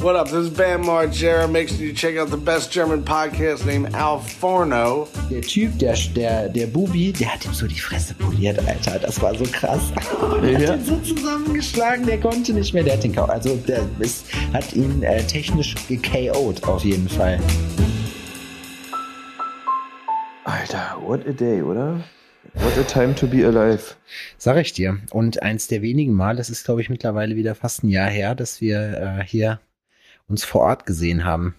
What up? This is Bam Margera. Make sure you check out the best German podcast named Al Forno. Der Typ, der, der, der Bubi, der hat ihm so die Fresse poliert, Alter. Das war so krass. Der Ja. hat ihn so zusammengeschlagen, der konnte nicht mehr. Der hat den K.O. Also der ist, hat ihn äh, technisch gekO'd auf jeden Fall. Alter, what a day, oder? What a time to be alive. Sag ich dir. Und eins der wenigen Mal, das ist glaube ich mittlerweile wieder fast ein Jahr her, dass wir äh, hier uns vor Ort gesehen haben.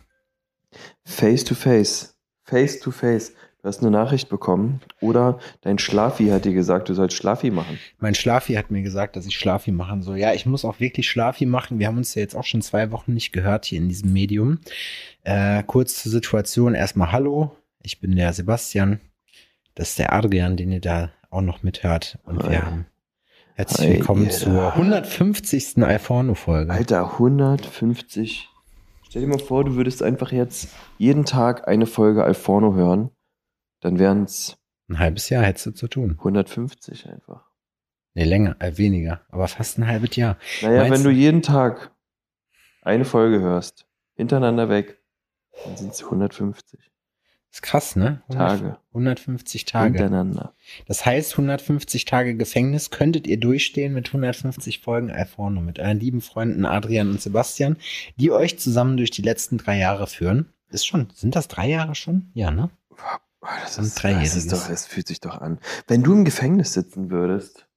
Face to face. Face to face. Du hast eine Nachricht bekommen oder dein Schlafi hat dir gesagt, du sollst Schlafi machen. Mein Schlafi hat mir gesagt, dass ich Schlafi machen soll. Ja, ich muss auch wirklich Schlafi machen. Wir haben uns ja jetzt auch schon zwei Wochen nicht gehört hier in diesem Medium. Äh, kurz zur Situation. Erstmal Hallo. Ich bin der Sebastian. Das ist der Adrian, den ihr da auch noch mithört. Und Hi. wir haben herzlich Hi, willkommen ihr zur da. 150. Alforno-Folge. Alter, 150. Stell dir mal vor, du würdest einfach jetzt jeden Tag eine Folge Alforno hören. Dann wären es Ein halbes Jahr hättest du zu tun. 150 einfach. Nee, länger, äh, weniger. Aber fast ein halbes Jahr. Naja, Meinst wenn du jeden Tag eine Folge hörst, hintereinander weg, dann sind es 150 Ist krass, ne? 100 Tage 150 Tage. hintereinander. Das heißt, 150 Tage Gefängnis könntet ihr durchstehen mit 150 Folgen Alforno, mit euren lieben Freunden Adrian und Sebastian, die euch zusammen durch die letzten drei Jahre führen. Ist schon, sind das drei Jahre schon? Ja, ne? Oh, das, ist, das, ist doch, das fühlt sich doch an. Wenn du im Gefängnis sitzen würdest,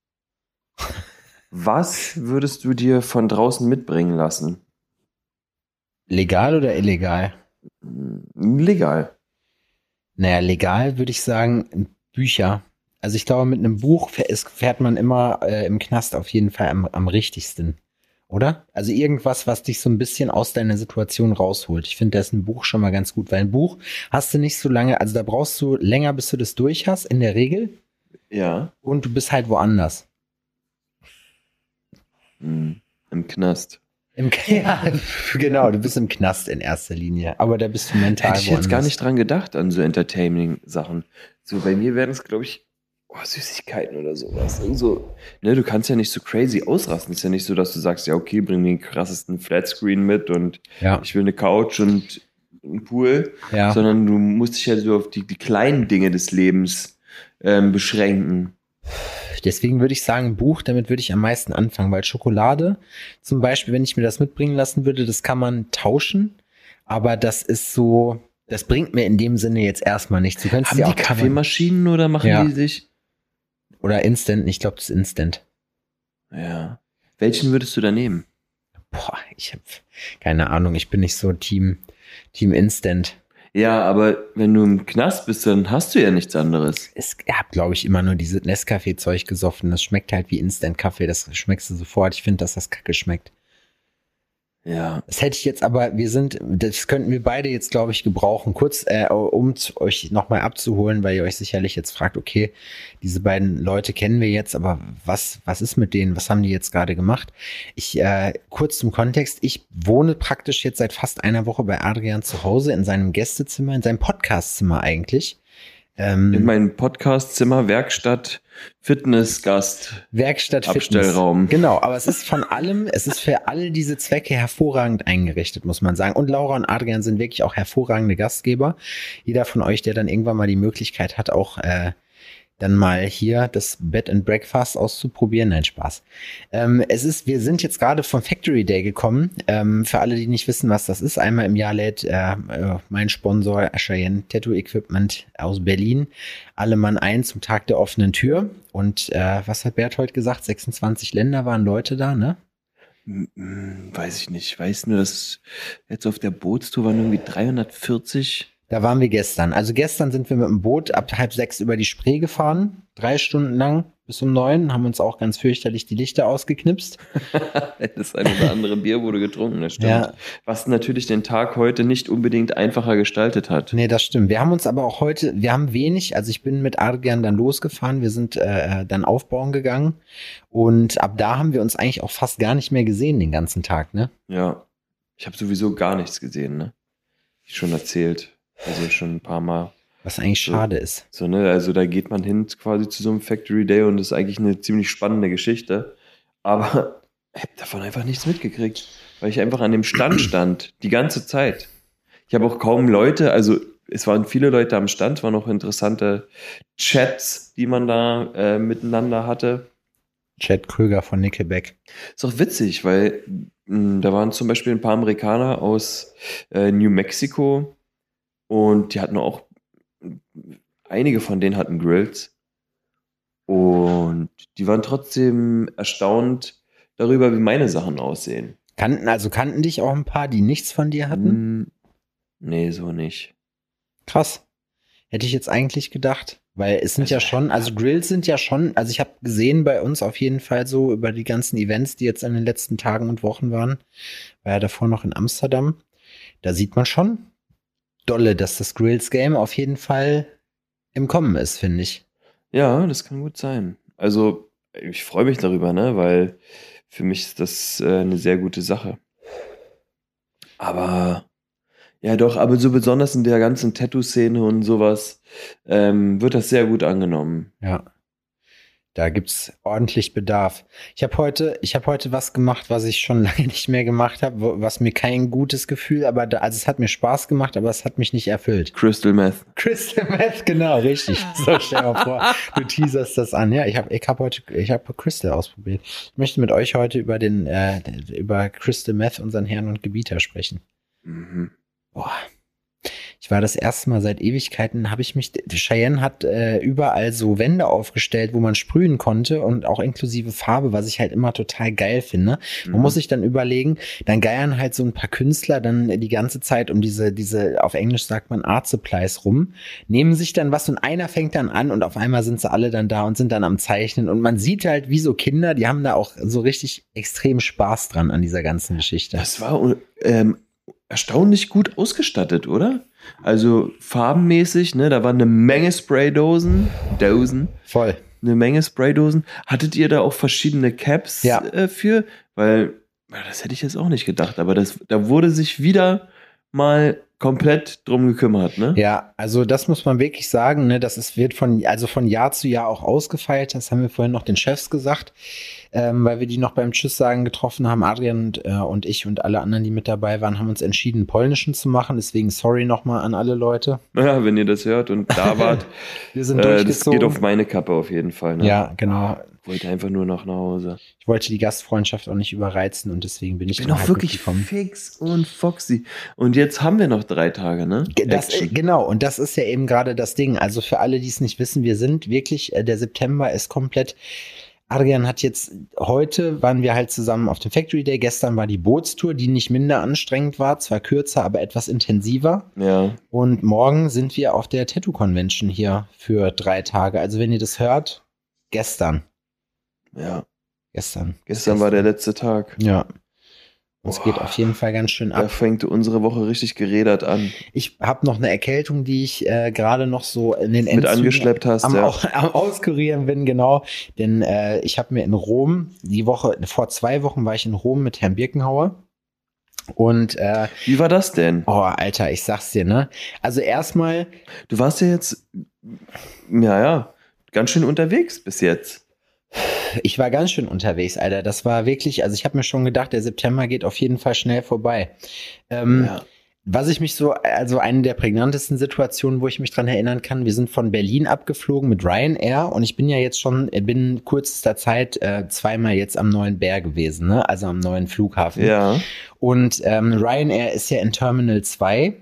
was würdest du dir von draußen mitbringen lassen? Legal oder illegal? Hm, Legal. Naja, legal würde ich sagen, Bücher. Also ich glaube, mit einem Buch fährt man immer äh, im Knast auf jeden Fall am, am richtigsten. Oder? Also irgendwas, was dich so ein bisschen aus deiner Situation rausholt. Ich finde, da ist ein Buch schon mal ganz gut, weil ein Buch hast du nicht so lange, also da brauchst du länger, bis du das durch hast, in der Regel. Ja. Und du bist halt woanders. Hm, Im Knast. Im ja, genau, du bist im Knast in erster Linie. Aber da bist du mental Hätte ich jetzt gar nicht dran gedacht an so Entertaining-Sachen. So, bei mir wären es, glaube ich, oh, Süßigkeiten oder sowas. Und so, ne, du kannst ja nicht so crazy ausrasten. ist ja nicht so, dass du sagst, ja, okay, bring den krassesten Flatscreen mit und Ja, ich will eine Couch und einen Pool, ja. sondern du musst dich ja so auf die, die kleinen Dinge des Lebens ähm, beschränken. Deswegen würde ich sagen, Buch, damit würde ich am meisten anfangen, weil Schokolade, zum Beispiel, wenn ich mir das mitbringen lassen würde, das kann man tauschen, aber das ist so, das bringt mir in dem Sinne jetzt erstmal nichts. Du könntest Haben ja die auch Kaffeemaschinen oder machen Ja. die sich? oder Instant, ich glaube, das ist Instant. Ja. Welchen würdest du da nehmen? Boah, ich habe keine Ahnung, ich bin nicht so Team, Team Instant. Ja, aber wenn du im Knast bist, dann hast du ja nichts anderes. Ich habe, glaube ich, immer nur diese Nescafé-Zeug gesoffen. Das schmeckt halt wie Instant-Kaffee. Das schmeckst du sofort. Ich finde, dass das kacke schmeckt. Ja. Das hätte ich jetzt aber, wir sind, das könnten wir beide jetzt, glaube ich, gebrauchen. Kurz, äh, um euch nochmal abzuholen, weil ihr euch sicherlich jetzt fragt, okay, diese beiden Leute kennen wir jetzt, aber was, was ist mit denen? Was haben die jetzt gerade gemacht? Ich, äh, kurz zum Kontext, ich wohne praktisch jetzt seit fast einer Woche bei Adrian zu Hause in seinem Gästezimmer, in seinem Podcastzimmer eigentlich. Ähm, In meinem Podcastzimmer, Werkstatt, Fitnessgast. Werkstatt Abstellraum. Fitness. Genau, aber es ist von allem, es ist für all diese Zwecke hervorragend eingerichtet, muss man sagen. Und Laura und Adrian sind wirklich auch hervorragende Gastgeber. Jeder von euch, der dann irgendwann mal die Möglichkeit hat, auch äh, dann mal hier das Bed and Breakfast auszuprobieren. Nein, Spaß. Ähm, es ist, wir sind jetzt gerade vom Factory Day gekommen. Ähm, für alle, die nicht wissen, was das ist, einmal im Jahr lädt äh, äh, mein Sponsor Cheyenne Tattoo Equipment aus Berlin alle Mann ein zum Tag der offenen Tür. Und äh, was hat Berthold gesagt? 26 Länder waren Leute da, ne? Hm, hm, Weiß ich nicht. Ich weiß nur, dass jetzt auf der Bootstour waren irgendwie 340. Da waren wir gestern. Also gestern sind wir mit dem Boot ab halb sechs über die Spree gefahren. Drei Stunden lang bis um neun. Haben uns auch ganz fürchterlich die Lichter ausgeknipst. Das eine oder andere Bier wurde getrunken, das stimmt. Ja. Was natürlich den Tag heute nicht unbedingt einfacher gestaltet hat. Nee, das stimmt. Wir haben uns aber auch heute, wir haben wenig, also ich bin mit Adrian dann losgefahren, wir sind äh, dann aufbauen gegangen und ab da haben wir uns eigentlich auch fast gar nicht mehr gesehen den ganzen Tag, ne? Ja. Ich habe sowieso gar nichts gesehen, ne? Ich schon erzählt. Also schon ein paar Mal. Was eigentlich schade ist. So, ne? Also da geht man hin quasi zu so einem Factory Day und das ist eigentlich eine ziemlich spannende Geschichte. Aber Ich habe davon einfach nichts mitgekriegt, weil ich einfach an dem Stand stand, die ganze Zeit. Ich habe auch kaum Leute, also es waren viele Leute am Stand, es waren auch interessante Chats, die man da äh, miteinander hatte. Chad Kröger von Nickelback. Ist auch witzig, weil mh, da waren zum Beispiel ein paar Amerikaner aus äh, New Mexico und die hatten auch, einige von denen hatten Grills und die waren trotzdem erstaunt darüber, wie meine Sachen aussehen. Kannten, also kannten dich auch ein paar, die nichts von dir hatten? Hm, nee, so nicht. Krass. Hätte ich jetzt eigentlich gedacht. Weil es sind Also, ja schon, also Grills sind ja schon, also ich habe gesehen bei uns auf jeden Fall so über die ganzen Events, die jetzt in den letzten Tagen und Wochen waren, war ja davor noch in Amsterdam. Da sieht man schon dolle, dass das Grills Game auf jeden Fall im Kommen ist, finde ich. Ja, das kann gut sein. Also, ich freue mich darüber, ne, weil für mich ist das äh, eine sehr gute Sache. Aber ja, doch, aber so besonders in der ganzen Tattoo-Szene und sowas ähm, wird das sehr gut angenommen. Ja. Da gibt's ordentlich Bedarf. Ich habe heute, ich habe heute was gemacht, was ich schon lange nicht mehr gemacht habe, was mir kein gutes Gefühl, aber da, also es hat mir Spaß gemacht, aber es hat mich nicht erfüllt. Crystal Meth. Crystal Meth, genau, richtig. So, stell mal vor, du teaserst das an. Ja, ich habe ich hab heute, ich habe Crystal ausprobiert. Ich möchte mit euch heute über den, äh, über Crystal Meth, unseren Herrn und Gebieter sprechen. Mhm. Boah. Ich war das erste Mal seit Ewigkeiten, habe ich mich, Cheyenne hat äh, überall so Wände aufgestellt, wo man sprühen konnte und auch inklusive Farbe, was ich halt immer total geil finde. Man Mhm. muss sich dann überlegen, dann geiern halt so ein paar Künstler dann die ganze Zeit um diese, diese, auf Englisch sagt man Art Supplies rum, nehmen sich dann was und einer fängt dann an und auf einmal sind sie alle dann da und sind dann am Zeichnen und man sieht halt wie so Kinder, die haben da auch so richtig extrem Spaß dran an dieser ganzen Geschichte. Das war ähm, erstaunlich gut ausgestattet, oder? Also farbenmäßig, ne? Da war eine Menge Spraydosen, Dosen, Voll. eine Menge Spraydosen. Hattet ihr da auch verschiedene Caps Ja. äh, für? Weil, das hätte ich jetzt auch nicht gedacht, aber das, da wurde sich wieder mal komplett drum gekümmert, ne? Ja, also das muss man wirklich sagen, ne, das ist, wird von, also von Jahr zu Jahr auch ausgefeilt. Das haben wir vorhin noch den Chefs gesagt, ähm, weil wir die noch beim Tschüss sagen getroffen haben. Adrian und, äh, und ich und alle anderen, die mit dabei waren, haben uns entschieden, polnischen zu machen. Deswegen sorry nochmal an alle Leute. Ja, wenn ihr das hört und da wart, Wir sind äh, das durchgezogen. geht auf meine Kappe auf jeden Fall. Ne? ja, genau. Wollte einfach nur noch nach Hause. Ich wollte die Gastfreundschaft auch nicht überreizen und deswegen bin ich, Ich bin auch wirklich mitgekommen. fix und foxy. Und jetzt haben wir noch drei Tage, ne? Das, genau, und das ist ja eben gerade das Ding. Also für alle, die es nicht wissen, wir sind wirklich, äh, der September ist komplett. Adrian hat jetzt, heute waren wir halt zusammen auf dem Factory Day, gestern war die Bootstour, die nicht minder anstrengend war, zwar kürzer, aber etwas intensiver. Ja. Und morgen sind wir auf der Tattoo Convention hier für drei Tage. Also wenn ihr das hört, gestern. Ja. Gestern. Gestern war der letzte Tag. Ja. Es geht auf jeden Fall ganz schön Da ab. fängt unsere Woche richtig gerädert an. Ich habe noch eine Erkältung, die ich äh, gerade noch so in den Mit Endzügen angeschleppt hast, am, ja. au- am Auskurieren bin, genau. Denn äh, ich habe mir in Rom, die Woche, vor zwei Wochen war ich in Rom mit Herrn Birkenhauer. Und, äh, Wie war das denn? oh, Alter, ich sag's dir, ne? Also erstmal, Du warst ja jetzt, ja, ja, ganz schön unterwegs bis jetzt. Ich war ganz schön unterwegs, Alter. Das war wirklich, also ich habe mir schon gedacht, der September geht auf jeden Fall schnell vorbei. Ähm, Ja. Was ich mich so, also eine der prägnantesten Situationen, wo ich mich dran erinnern kann, wir sind von Berlin abgeflogen mit Ryanair und ich bin ja jetzt schon, binnen kürzester Zeit äh, zweimal jetzt am neuen Bär gewesen, ne? also am neuen Flughafen. Ja. Und ähm, Ryanair ist ja in Terminal 2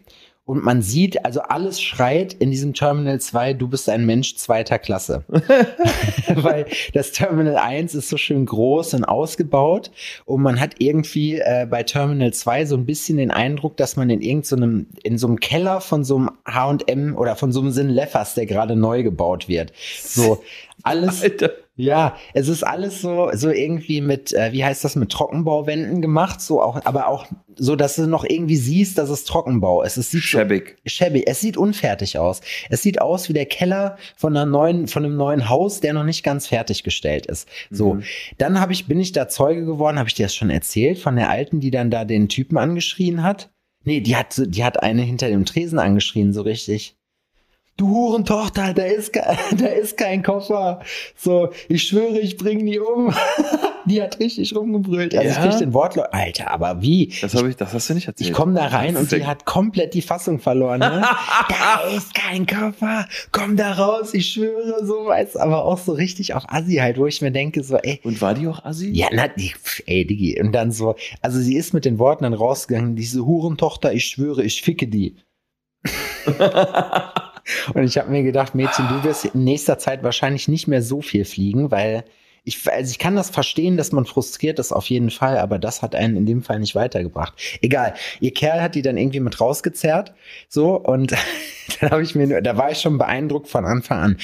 und man sieht, also alles schreit in diesem Terminal 2, du bist ein Mensch zweiter Klasse. Weil das Terminal 1 ist so schön groß und ausgebaut und man hat irgendwie äh, bei Terminal 2 so ein bisschen den Eindruck, dass man in irgendeinem, in so einem Keller von so einem H&M oder von so einem Sinn Leffers, der gerade neu gebaut wird. So alles, Alter. ja, es ist alles so, so irgendwie mit, äh, wie heißt das, mit Trockenbauwänden gemacht, so auch, aber auch so, dass du noch irgendwie siehst, dass es Trockenbau ist. Es sieht so, Schäbig. Es sieht unfertig aus. Es sieht aus wie der Keller von einer neuen, von einem neuen Haus, der noch nicht ganz fertiggestellt ist. So. Mhm. Dann habe ich, bin ich da Zeuge geworden, habe ich dir das schon erzählt, von der Alten, die dann da den Typen angeschrien hat? Nee, die hat, die hat eine hinter dem Tresen angeschrien, so richtig. Du Hurentochter, da ist, da ist kein Koffer. So, ich schwöre, ich bring die um. die hat richtig rumgebrüllt. Also Ja? ich krieg den Wortlaut. Alter, aber wie? Das, hab ich, das hast du nicht erzählt. Ich komme da rein und die Perfekt. hat komplett die Fassung verloren. Ne? da ist kein Koffer, komm da raus, ich schwöre, so weiß, aber auch so richtig auf Assi halt, wo ich mir denke, so, ey, Und war die auch Assi? ja, na, die, ey, Digi. Und dann so, also sie ist mit den Worten dann rausgegangen, diese Hurentochter, ich schwöre, ich ficke die. Und ich habe mir gedacht, Mädchen, du wirst in nächster Zeit wahrscheinlich nicht mehr so viel fliegen, weil ich, also ich kann das verstehen, dass man frustriert ist auf jeden Fall, aber das hat einen in dem Fall nicht weitergebracht. Egal, ihr Kerl hat die dann irgendwie mit rausgezerrt, so und dann habe ich mir, da war ich schon beeindruckt von Anfang an.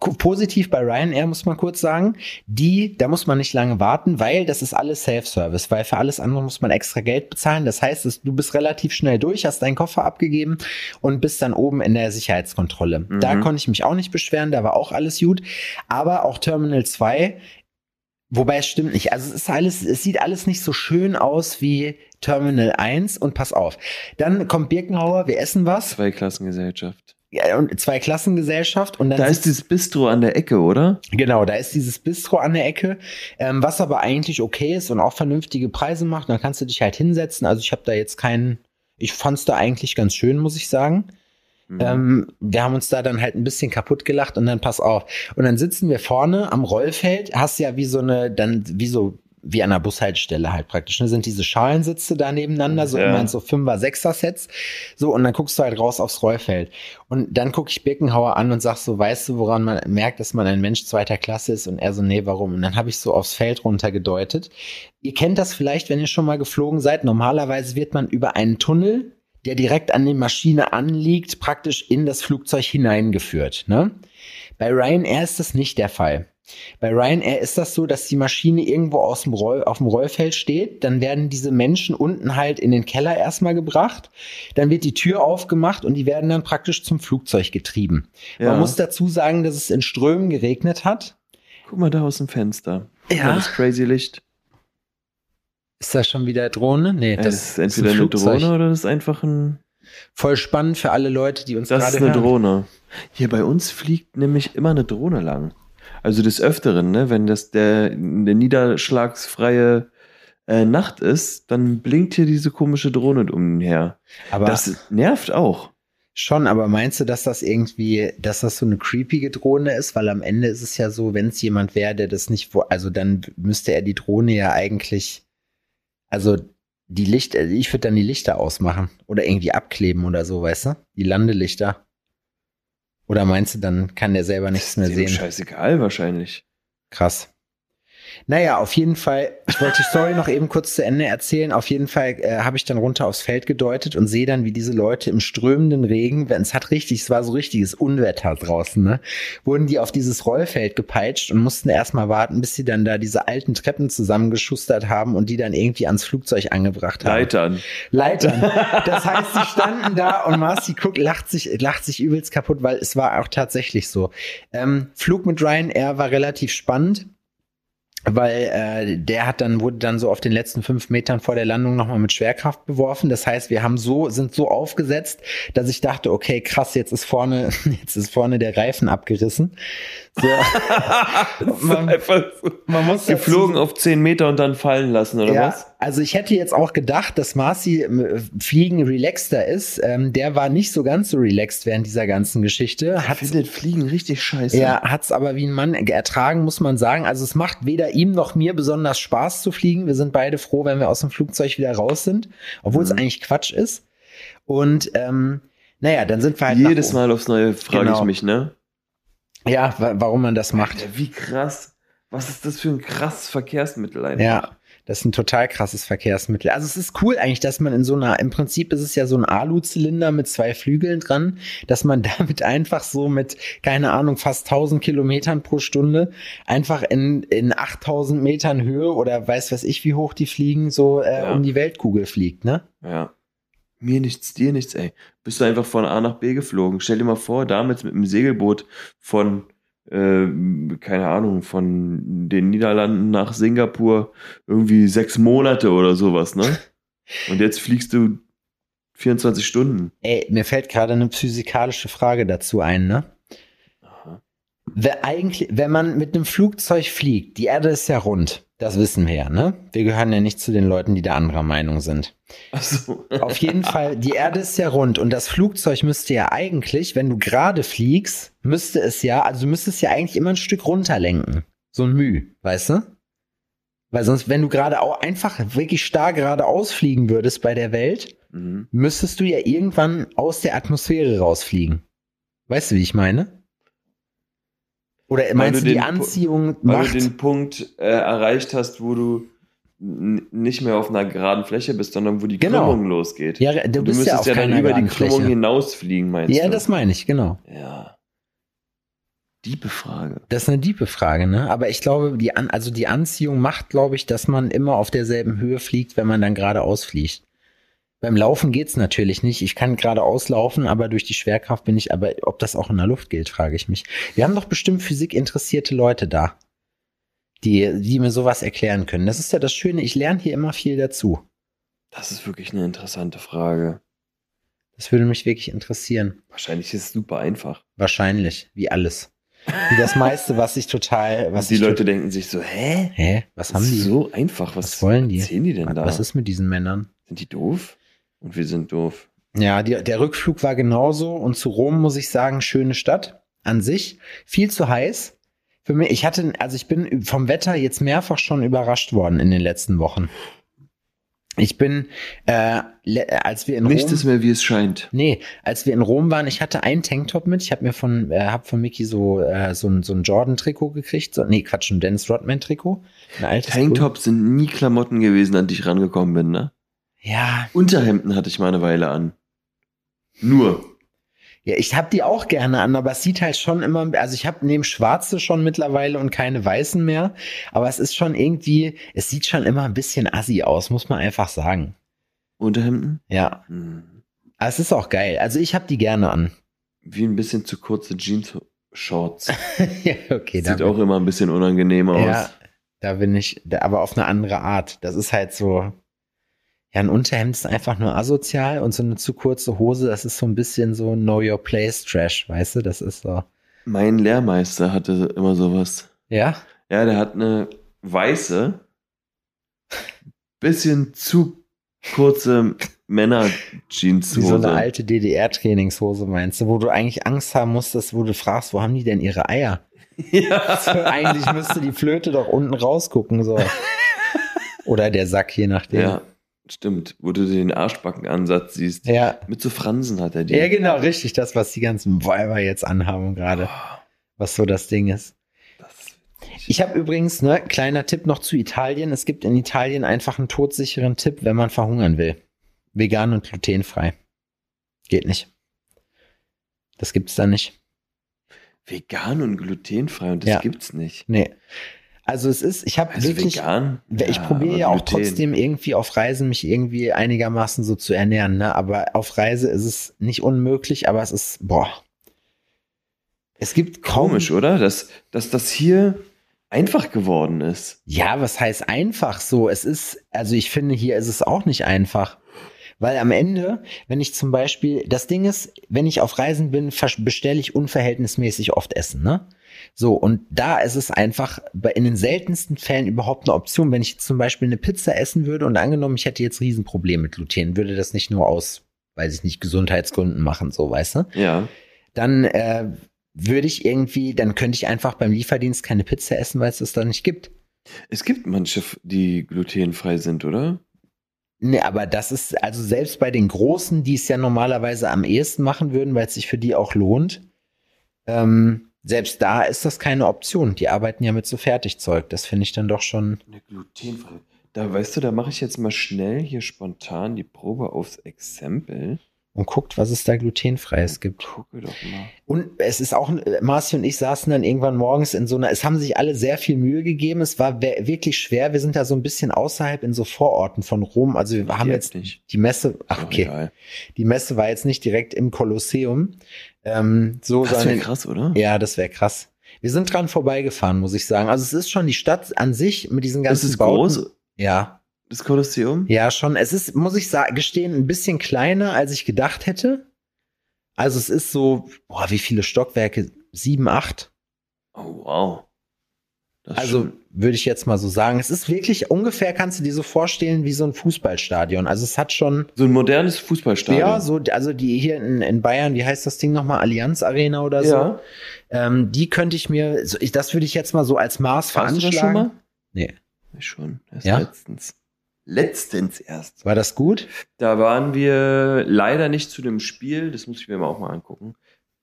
Positiv bei Ryanair muss man kurz sagen, die, da muss man nicht lange warten, weil das ist alles Self-Service, weil für alles andere muss man extra Geld bezahlen. Das heißt, du bist relativ schnell durch, hast deinen Koffer abgegeben und bist dann oben in der Sicherheitskontrolle. Da konnte ich mich auch nicht beschweren, da war auch alles gut. Aber auch Terminal 2, wobei es stimmt nicht. Also es ist alles, es sieht alles nicht so schön aus wie Terminal 1 und pass auf. Dann kommt Birkenhauer, wir essen was. Zweiklassengesellschaft. Ja, und zwei Klassengesellschaft und dann Da ist dieses Bistro an der Ecke, oder? Genau, da ist dieses Bistro an der Ecke, ähm, was aber eigentlich okay ist und auch vernünftige Preise macht. Dann kannst du dich halt hinsetzen. Also ich habe da jetzt keinen, ich fand's da eigentlich ganz schön, muss ich sagen. Mhm. Ähm, wir haben uns da dann halt ein bisschen kaputt gelacht und dann pass auf. Und dann sitzen wir vorne am Rollfeld, hast ja wie so eine, dann wie so, wie an einer Bushaltestelle halt praktisch. Ne? Sind diese Schalensitze da nebeneinander, so Ja. immer in so Fünfer, Sechser Sets. So, und dann guckst du halt raus aufs Rollfeld. Und dann gucke ich Birkenhauer an und sag so, weißt du, woran man merkt, dass man ein Mensch zweiter Klasse ist? Und er so, nee, warum? Und dann habe ich so aufs Feld runtergedeutet. Ihr kennt das vielleicht, wenn ihr schon mal geflogen seid. Normalerweise wird man über einen Tunnel, der direkt an die Maschine anliegt, praktisch in das Flugzeug hineingeführt. Ne? Bei Ryanair ist das nicht der Fall. Bei Ryanair ist das so, dass die Maschine irgendwo aus dem Roll, auf dem Rollfeld steht. Dann werden diese Menschen unten halt in den Keller erstmal gebracht. Dann wird die Tür aufgemacht und die werden dann praktisch zum Flugzeug getrieben. Ja. Man muss dazu sagen, dass es in Strömen geregnet hat. Guck mal da aus dem Fenster. Ja. Mal, das crazy Licht. Ist das schon wieder Drohne? Nee, Ja, das, ist entweder ein eine. Drohne oder das ist einfach ein. Voll spannend für alle Leute, die uns Das gerade ist eine hören. Drohne. Hier bei uns fliegt nämlich immer eine Drohne lang. Also des Öfteren, ne? wenn das der, der niederschlagsfreie äh, Nacht ist, dann blinkt hier diese komische Drohne um ihn her. Aber Das nervt auch. Schon, aber meinst du, dass das irgendwie, dass das so eine creepige Drohne ist? Weil am Ende ist es ja so, wenn es jemand wäre, der das nicht, wo, also dann müsste er die Drohne ja eigentlich, also die Lichter, ich würde dann die Lichter ausmachen oder irgendwie abkleben oder so, weißt du? Die Landelichter. Oder meinst du, dann kann der selber nichts mehr sehen? Scheißegal wahrscheinlich. Krass. Naja, auf jeden Fall, ich wollte die Story noch eben kurz zu Ende erzählen. Auf jeden Fall äh, habe ich dann runter aufs Feld gedeutet und sehe dann, wie diese Leute im strömenden Regen, wenn es hat richtig, es war so richtiges Unwetter draußen, ne, wurden die auf dieses Rollfeld gepeitscht und mussten erstmal warten, bis sie dann da diese alten Treppen zusammengeschustert haben und die dann irgendwie ans Flugzeug angebracht haben. Leitern. Leitern. Das heißt, sie standen da und Marcy guckt, lacht sich, lacht sich übelst kaputt, weil es war auch tatsächlich so. Ähm, Flug mit Ryanair war relativ spannend. Weil äh, der hat dann wurde dann so auf den letzten fünf Metern vor der Landung nochmal mit Schwerkraft beworfen. Das heißt, wir haben so sind so aufgesetzt, dass ich dachte, okay, krass, jetzt ist vorne jetzt ist vorne der Reifen abgerissen. So, man, man muss dazu- geflogen auf 10 Meter und dann fallen lassen, oder ja, was? Also ich hätte jetzt auch gedacht, dass Marcy äh, Fliegen relaxter ist. Ähm, der war nicht so ganz so relaxed während dieser ganzen Geschichte. Hat findet Fliegen richtig scheiße. er hat's aber wie ein Mann ertragen, muss man sagen. Also es macht weder ihm noch mir besonders Spaß zu fliegen. Wir sind beide froh, wenn wir aus dem Flugzeug wieder raus sind, obwohl es Mhm. eigentlich Quatsch ist. Und ähm, naja, dann sind wir halt Jedes Mal aufs Neue frage Genau. ich mich, ne? Ja, wa warum man das macht. Alter, wie krass. Was ist das für ein krasses Verkehrsmittel einfach? Ja, das ist ein total krasses Verkehrsmittel. Also es ist cool eigentlich, dass man in so einer, im Prinzip ist es ja so ein Alu-Zylinder mit zwei Flügeln dran, dass man damit einfach so mit, keine Ahnung, fast 1000 Kilometern pro Stunde einfach in, in 8000 Metern Höhe oder weiß was ich, wie hoch die fliegen, so äh, Ja. um die Weltkugel fliegt, ne? Ja. Mir nichts, dir nichts, ey. Bist du einfach von A nach B geflogen. Stell dir mal vor, damit mit einem Segelboot von, äh, keine Ahnung, von den Niederlanden nach Singapur irgendwie sechs Monate oder sowas, ne? Und jetzt fliegst du 24 Stunden. Ey, mir fällt gerade eine physikalische Frage dazu ein, ne? Aha. Wer eigentlich, wenn man mit einem Flugzeug fliegt, die Erde ist ja rund, das wissen wir ja, ne? Wir gehören ja nicht zu den Leuten, die da anderer Meinung sind. Achso. Auf jeden Fall, die Erde ist ja rund und das Flugzeug müsste ja eigentlich, wenn du gerade fliegst, müsste es ja, also du müsstest ja eigentlich immer ein Stück runterlenken. So ein Müh, weißt du? Weil sonst, wenn du gerade auch einfach wirklich starr geradeaus fliegen würdest bei der Welt, Mhm. müsstest du ja irgendwann aus der Atmosphäre rausfliegen. Weißt du, wie ich meine? Oder meinst du du, die den Pu- Anziehung Weil macht? du den Punkt äh, erreicht hast, wo du nicht mehr auf einer geraden Fläche bist, sondern wo die Genau. Krümmung losgeht. ja, du du ja müsstest auf ja, dann über die Krümmung Fläche. hinausfliegen, meinst Ja, du? das meine ich, genau. Ja. Diebe Frage. Das ist eine diepe Frage, ne? Aber ich glaube, die An also die Anziehung macht, glaube ich, dass man immer auf derselben Höhe fliegt, wenn man dann geradeaus fliegt. Beim Laufen geht's natürlich nicht. Ich kann geradeaus laufen, aber durch die Schwerkraft bin ich, aber ob das auch in der Luft gilt, frage ich mich. Wir haben doch bestimmt physikinteressierte Leute da, die, die mir sowas erklären können. Das ist ja das Schöne, ich lerne hier immer viel dazu. Das ist wirklich eine interessante Frage. Das würde mich wirklich interessieren. Wahrscheinlich ist es super einfach. Wahrscheinlich, wie alles. Wie das meiste, was ich total, was Was die ich Leute denken sich so, hä? Hä? Was haben die? so einfach. Was, Was wollen die? erzählen die denn da? Was ist mit diesen Männern? Sind die doof? Und wir sind doof. Ja, die, der Rückflug war genauso. Und zu Rom muss ich sagen, schöne Stadt an sich. Viel zu heiß. Für mich, ich hatte, also ich bin vom Wetter jetzt mehrfach schon überrascht worden in den letzten Wochen. Ich bin, äh, als wir in Nichts Rom, ist mehr, wie es scheint. nee, als wir in Rom waren, ich hatte einen Tanktop mit. Ich habe mir von, äh, hab von Mickey so äh, so ein so ein Jordan-Trikot gekriegt. So, nee, Quatsch, ein Dennis Rodman-Trikot. Tanktops sind nie Klamotten gewesen, an die ich rangekommen bin, ne? Ja, Unterhemden hatte ich mal eine Weile an. Nur. Ja, ich habe die auch gerne an, aber es sieht halt schon immer, also ich habe neben schwarze schon mittlerweile und keine weißen mehr, aber es ist schon irgendwie, es sieht schon immer ein bisschen assi aus, muss man einfach sagen. Unterhemden? Ja, Hm. aber es ist auch geil. Also ich habe die gerne an. Wie ein bisschen zu kurze Jeans-Shorts. ja, okay, Sieht auch immer ein bisschen unangenehm aus. ja, da bin ich, aber auf eine andere Art. Das ist halt so, ja, ein Unterhemd ist einfach nur asozial und so eine zu kurze Hose, das ist so ein bisschen so Know Your Place Trash, weißt du? Das ist so, Mein Lehrmeister hatte immer sowas. ja, Ja, der hat eine weiße, bisschen zu kurze Wie so Männer-Jeans-Hose. eine alte DDR-Trainingshose meinst du, wo du eigentlich Angst haben musstest, wo du fragst, wo haben die denn ihre Eier? ja. So, eigentlich müsste die Flöte doch unten rausgucken, so. Oder der Sack, je nachdem. ja, stimmt. Wo du den Arschbackenansatz siehst. Ja. Mit so Fransen hat er die. Ja, genau, richtig. Das, was die ganzen Weiber jetzt anhaben gerade, Oh, was so das Ding ist. das Ich habe übrigens, ne, kleiner Tipp noch zu Italien. Es gibt in Italien einfach einen todsicheren Tipp, wenn man verhungern will. Vegan und glutenfrei. Geht nicht. Das gibt's da nicht. vegan und glutenfrei und das Ja. gibt's nicht. Nee. Also es ist, ich habe Also wirklich, vegan? ich probiere aber ja auch trotzdem irgendwie auf Reisen mich irgendwie einigermaßen so zu ernähren, ne? Aber auf Reise ist es nicht unmöglich, aber es ist, boah. Es gibt kaum. Komisch, oder? Dass, dass das hier einfach geworden ist. Ja, was heißt einfach so? Es ist, also ich finde, hier ist es auch nicht einfach. Weil am Ende, wenn ich zum Beispiel, das Ding ist, wenn ich auf Reisen bin, bestelle ich unverhältnismäßig oft Essen, ne? So, und da ist es einfach in den seltensten Fällen überhaupt eine Option. Wenn ich zum Beispiel eine Pizza essen würde und angenommen, ich hätte jetzt Riesenprobleme mit Gluten, würde das nicht nur aus, weiß ich nicht, Gesundheitsgründen machen, so, weißt du? Ja. Dann äh, würde ich irgendwie, dann könnte ich einfach beim Lieferdienst keine Pizza essen, weil es das da nicht gibt. Es gibt manche, die glutenfrei sind, oder? Nee, aber das ist, also selbst bei den Großen, die es ja normalerweise am ehesten machen würden, weil es sich für die auch lohnt, ähm, selbst da ist das keine Option. Die arbeiten ja mit so Fertigzeug. Das finde ich dann doch schon. Eine glutenfreie. Da weißt du, da mache ich jetzt mal schnell hier spontan die Probe aufs Exempel. Und guckt, was es da glutenfreies gibt. Gucke doch mal. Und es ist auch, Marci und ich saßen dann irgendwann morgens in so einer, es haben sich alle sehr viel Mühe gegeben. Es war wirklich schwer. Wir sind da so ein bisschen außerhalb in so Vororten von Rom. Also wir haben jetzt nicht. die Messe, ach okay, egal. die Messe war jetzt nicht direkt im Kolosseum. Ähm, so Das wäre krass, oder? Ja, das wäre krass. Wir sind dran vorbeigefahren, muss ich sagen. Also es ist schon die Stadt an sich mit diesen ganzen Das ist Bauten. groß. Ja, Das Kolosseum? Ja, schon. Es ist, muss ich sagen, gestehen, ein bisschen kleiner, als ich gedacht hätte. Also es ist so, boah, wie viele Stockwerke? Sieben, acht. Oh, wow. Das Also würde ich jetzt mal so sagen. Es ist wirklich ungefähr, kannst du dir so vorstellen, wie so ein Fußballstadion. Also es hat schon, so ein modernes Fußballstadion. ja, so, also die hier in, in Bayern, wie heißt das Ding nochmal? Allianz Arena oder so. Ja. Ähm, die könnte ich mir, so, ich, das würde ich jetzt mal so als Maß Warst du da veranschlagen. schon mal? Nee. Ich schon. Erst Ja? letztens. Letztens erst. War das gut? Da waren wir leider nicht zu dem Spiel, das muss ich mir mal auch mal angucken.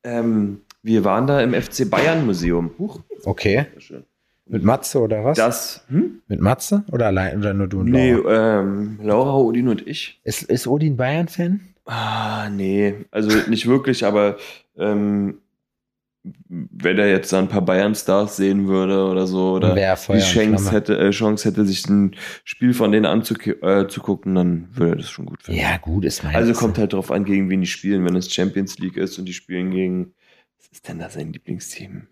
Ähm, wir waren da im FC Bayern Museum. Huch, Okay. sehr schön. Mit Matze oder was? Das, hm? Mit Matze oder allein oder nur du und Nee, Laura? ähm, Laura, Odin und ich. Ist, ist Odin Bayern-Fan? Ah, nee, also nicht wirklich, aber ähm, wenn er jetzt da ein paar Bayern-Stars sehen würde oder so, oder die Chance hätte, äh, Chance hätte, sich ein Spiel von denen anzugucken, äh, dann würde er das schon gut finden. Ja, gut, ist mein Also kommt halt drauf an, gegen wen die spielen. Wenn es Champions League ist und die spielen gegen, was ist denn da sein Lieblingsteam?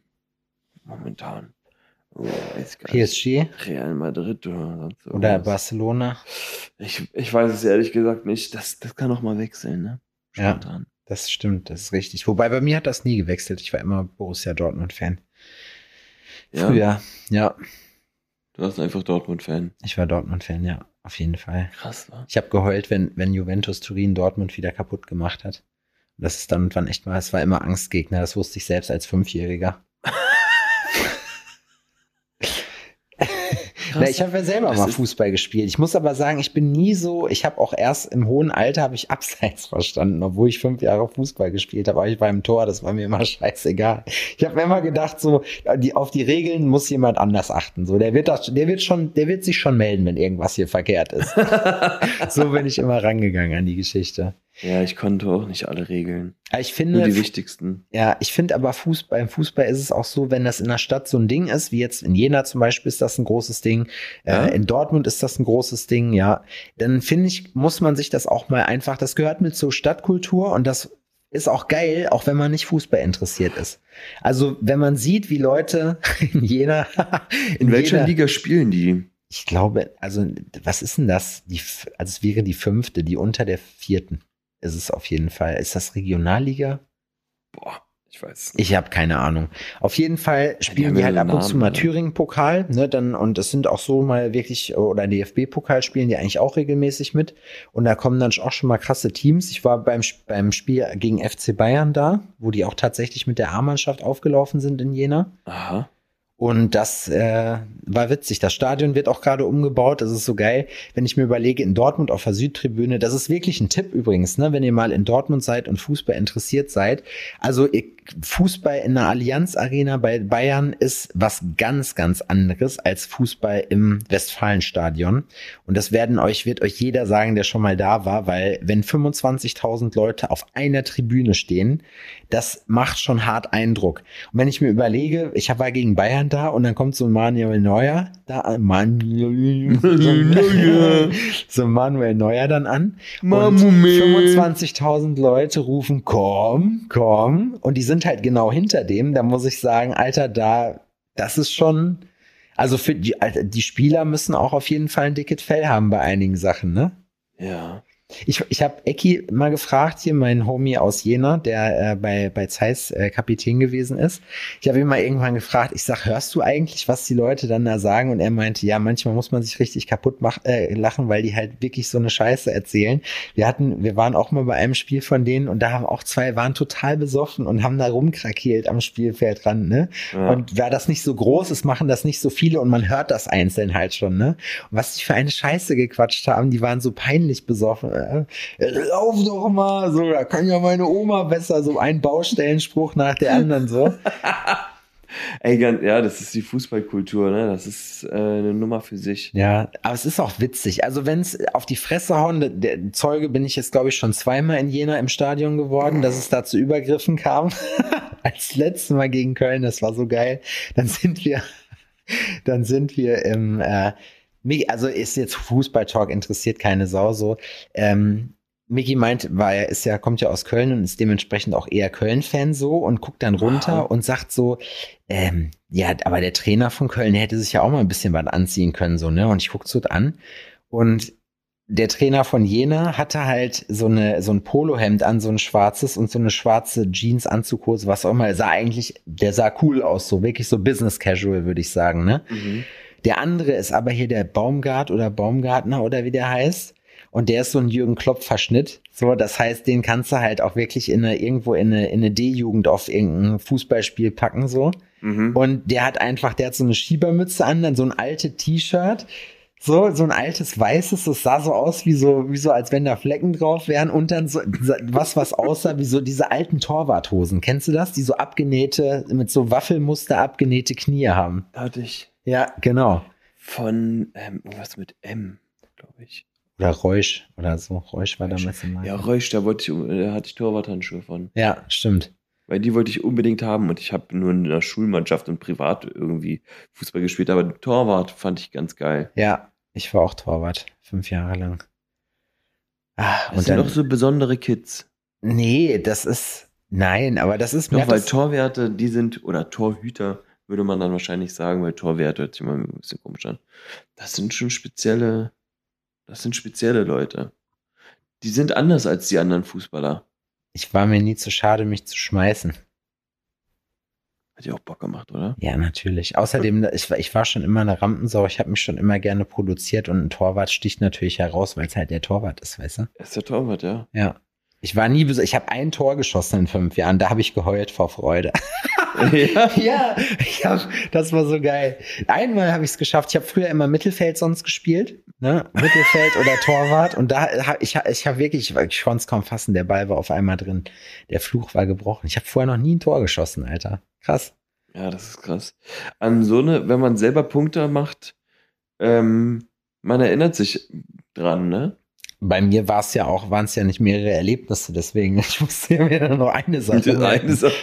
Momentan. Oh. PSG Real Madrid oder sonst oder. Barcelona. Ich, ich weiß es ehrlich gesagt nicht. Das, das kann auch mal wechseln, ne? Ja. Das stimmt, das ist richtig. Wobei bei mir hat das nie gewechselt. Ich war immer Borussia Dortmund-Fan. Ja. Früher, ja. Du warst einfach Dortmund-Fan. Ich war Dortmund-Fan, ja, auf jeden Fall. Krass, wa? Ich habe geheult, wenn, wenn Juventus Turin Dortmund wieder kaputt gemacht hat. Und Das ist dann irgendwann echt mal, es war immer Angstgegner, das wusste ich selbst als Fünfjähriger. Na, ich habe ja selber Das mal Fußball gespielt. Ich muss aber sagen, ich bin nie so, ich habe auch erst im hohen Alter habe ich abseits verstanden, obwohl ich fünf Jahre Fußball gespielt habe, aber ich war im Tor, das war mir immer scheißegal. Ich habe mir immer gedacht, so die, auf die Regeln muss jemand anders achten. So, der wird das, der wird schon, der wird sich schon melden, wenn irgendwas hier verkehrt ist. so bin ich immer rangegangen an die Geschichte. Ja, ich konnte auch nicht alle Regeln. Aber Ich Nur finde, die wichtigsten. ja, ich finde aber Fußball, beim Fußball ist es auch so, wenn das in der Stadt so ein Ding ist, wie jetzt in Jena zum Beispiel ist das ein großes Ding, Ja. äh, in Dortmund ist das ein großes Ding, ja, dann finde ich, muss man sich das auch mal einfach, das gehört mit zur Stadtkultur und das ist auch geil, auch wenn man nicht Fußball interessiert ist. Also wenn man sieht, wie Leute in Jena, In welcher Jena- Liga spielen die? ich glaube, also was ist denn das? Die, also es wäre die fünfte, die unter der vierten. Ist es auf jeden Fall. Ist das Regionalliga? Boah, ich weiß nicht. Ich habe keine Ahnung. Auf jeden Fall spielen haben die ja halt ab und zu mal ne? Thüringen-Pokal, ne, dann, und es sind auch so mal wirklich, oder DFB-Pokal spielen die eigentlich auch regelmäßig mit. Und da kommen dann auch schon mal krasse Teams. Ich war beim, beim Spiel gegen FC Bayern da, wo die auch tatsächlich mit der A-Mannschaft aufgelaufen sind in Jena. Aha. Und das äh, war witzig. Das Stadion wird auch gerade umgebaut. Das ist so geil. Wenn ich mir überlege, in Dortmund auf der Südtribüne, das ist wirklich ein Tipp übrigens, ne, wenn ihr mal in Dortmund seid und Fußball interessiert seid. Also Fußball in der Allianz Arena bei Bayern ist was ganz, ganz anderes als Fußball im Westfalenstadion. Und das werden euch, wird euch jeder sagen, der schon mal da war, weil wenn 25.000 Leute auf einer Tribüne stehen, das macht schon hart Eindruck. Und wenn ich mir überlege, ich war gegen Bayern da und dann kommt so Manuel Neuer da, Manuel, Neuer. so Manuel Neuer dann an und Mamume. 25.000 Leute rufen, komm, komm und die sind halt genau hinter dem, da muss ich sagen, Alter, da, das ist schon, also für die, die Spieler müssen auch auf jeden Fall ein dickes Fell haben bei einigen Sachen, ne? Ja. Ich, ich habe Ecki mal gefragt, hier mein Homie aus Jena, der äh, bei, bei Zeiss äh, Kapitän gewesen ist. Ich habe ihn mal irgendwann gefragt, ich sag, hörst du eigentlich, was die Leute dann da sagen? Und er meinte, ja, manchmal muss man sich richtig kaputt mach, äh, lachen, weil die halt wirklich so eine Scheiße erzählen. Wir hatten, wir waren auch mal bei einem Spiel von denen und da haben auch zwei, waren total besoffen und haben da rumkrakeelt am Spielfeldrand, ne? ja. Und da das nicht so groß ist, machen das nicht so viele und man hört das einzeln halt schon, ne? Und was die für eine Scheiße gequatscht haben, die waren so peinlich besoffen. Lauf doch mal, so, da kann ja meine Oma besser, so ein Baustellenspruch nach der anderen, so. Ey, ja, das ist die Fußballkultur, ne? Das ist äh, eine Nummer für sich. Ja, aber es ist auch witzig. Also wenn es auf die Fresse hauen, der- der Zeuge bin ich jetzt, glaube ich, schon zweimal in Jena im Stadion geworden, dass es da zu Übergriffen kam. Als letztes Mal gegen Köln, das war so geil. Dann sind wir, dann sind wir im, äh, Mi- also ist jetzt Fußball-Talk, interessiert keine Sau so. Ähm, Miki meint, weil er ist ja, kommt ja aus Köln und ist dementsprechend auch eher Köln-Fan so und guckt dann runter Aha. und sagt so, ähm, ja, aber der Trainer von Köln der hätte sich ja auch mal ein bisschen was anziehen können, so, ne? Und ich guck so an Und der Trainer von Jena hatte halt so eine so ein Polohemd an, so ein schwarzes und so eine schwarze Jeans Anzughose, was auch immer. Er sah eigentlich, der sah cool aus, so wirklich so Business Casual, würde ich sagen, ne? Mhm. Der andere ist aber hier der Baumgart oder Baumgartner oder wie der heißt. Und der ist so ein Jürgen Klopp Verschnitt. So, das heißt, den kannst du halt auch wirklich in eine, irgendwo in eine, in eine D-Jugend auf irgendein Fußballspiel packen, so. Mhm. Und der hat einfach, der hat so eine Schiebermütze an, dann so ein altes T-Shirt, so, so ein altes weißes, das sah so aus wie so, wie so, als wenn da Flecken drauf wären und dann so, was, was aussah wie so diese alten Torwarthosen. Kennst du das? Die so abgenähte, mit so Waffelmuster abgenähte Knie haben. Da hatte ich Ja, genau. von ähm, irgendwas mit M, glaube ich. Oder Reusch oder so. Reusch war damals im Ja, Reusch, da, wollte ich, da hatte ich Torwarthandschuhe von. ja, stimmt. Weil die wollte ich unbedingt haben und ich habe nur in der Schulmannschaft und privat irgendwie Fußball gespielt, aber Torwart fand ich ganz geil. Ja, ich war auch Torwart, fünf Jahre lang. Ah, Das und sind dann, auch so besondere Kids. nee, das ist, nein, aber das ist mir Doch, weil das, Torwerte, die sind, oder Torhüter, würde man dann wahrscheinlich sagen, weil Torwerte hört sich immer ein bisschen komisch an. Das sind schon spezielle, das sind spezielle Leute. Die sind anders als die anderen Fußballer. ich war mir nie zu schade, mich zu schmeißen. Hat ja auch Bock gemacht, oder? Ja, natürlich. Außerdem, ich, war- ich war schon immer eine Rampensau. Ich habe mich schon immer gerne produziert und ein Torwart sticht natürlich heraus, weil es halt der Torwart ist, weißt du? Er ist der Torwart, ja. Ja. Ich war nie, ich habe ein Tor geschossen in fünf Jahren. Da habe ich geheult vor Freude. ja. ja, ich hab, das war so geil. Einmal habe ich es geschafft. Ich habe früher immer Mittelfeld sonst gespielt, ne? Mittelfeld oder Torwart. Und da hab ich, ich habe wirklich, ich konnte es kaum fassen. Der Ball war auf einmal drin. Der Fluch war gebrochen. Ich habe vorher noch nie ein Tor geschossen, Alter. Krass. Ja, das ist krass. An so eine, wenn man selber Punkte macht, ähm, man erinnert sich dran, ne? Bei mir war es ja auch, waren es ja nicht mehrere Erlebnisse, deswegen ich musste ja mir nur eine Sache. Eine Sache.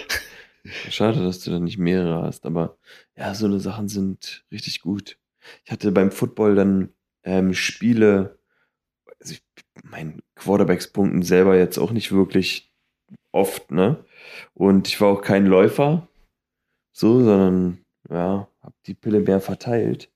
Schade, dass du da nicht mehrere hast, aber ja, so eine Sachen sind richtig gut. Ich hatte beim Football dann ähm, Spiele, also ich, mein Quarterbacks punkten selber jetzt auch nicht wirklich oft, ne? Und ich war auch kein Läufer, so, sondern ja, hab die Pille mehr verteilt.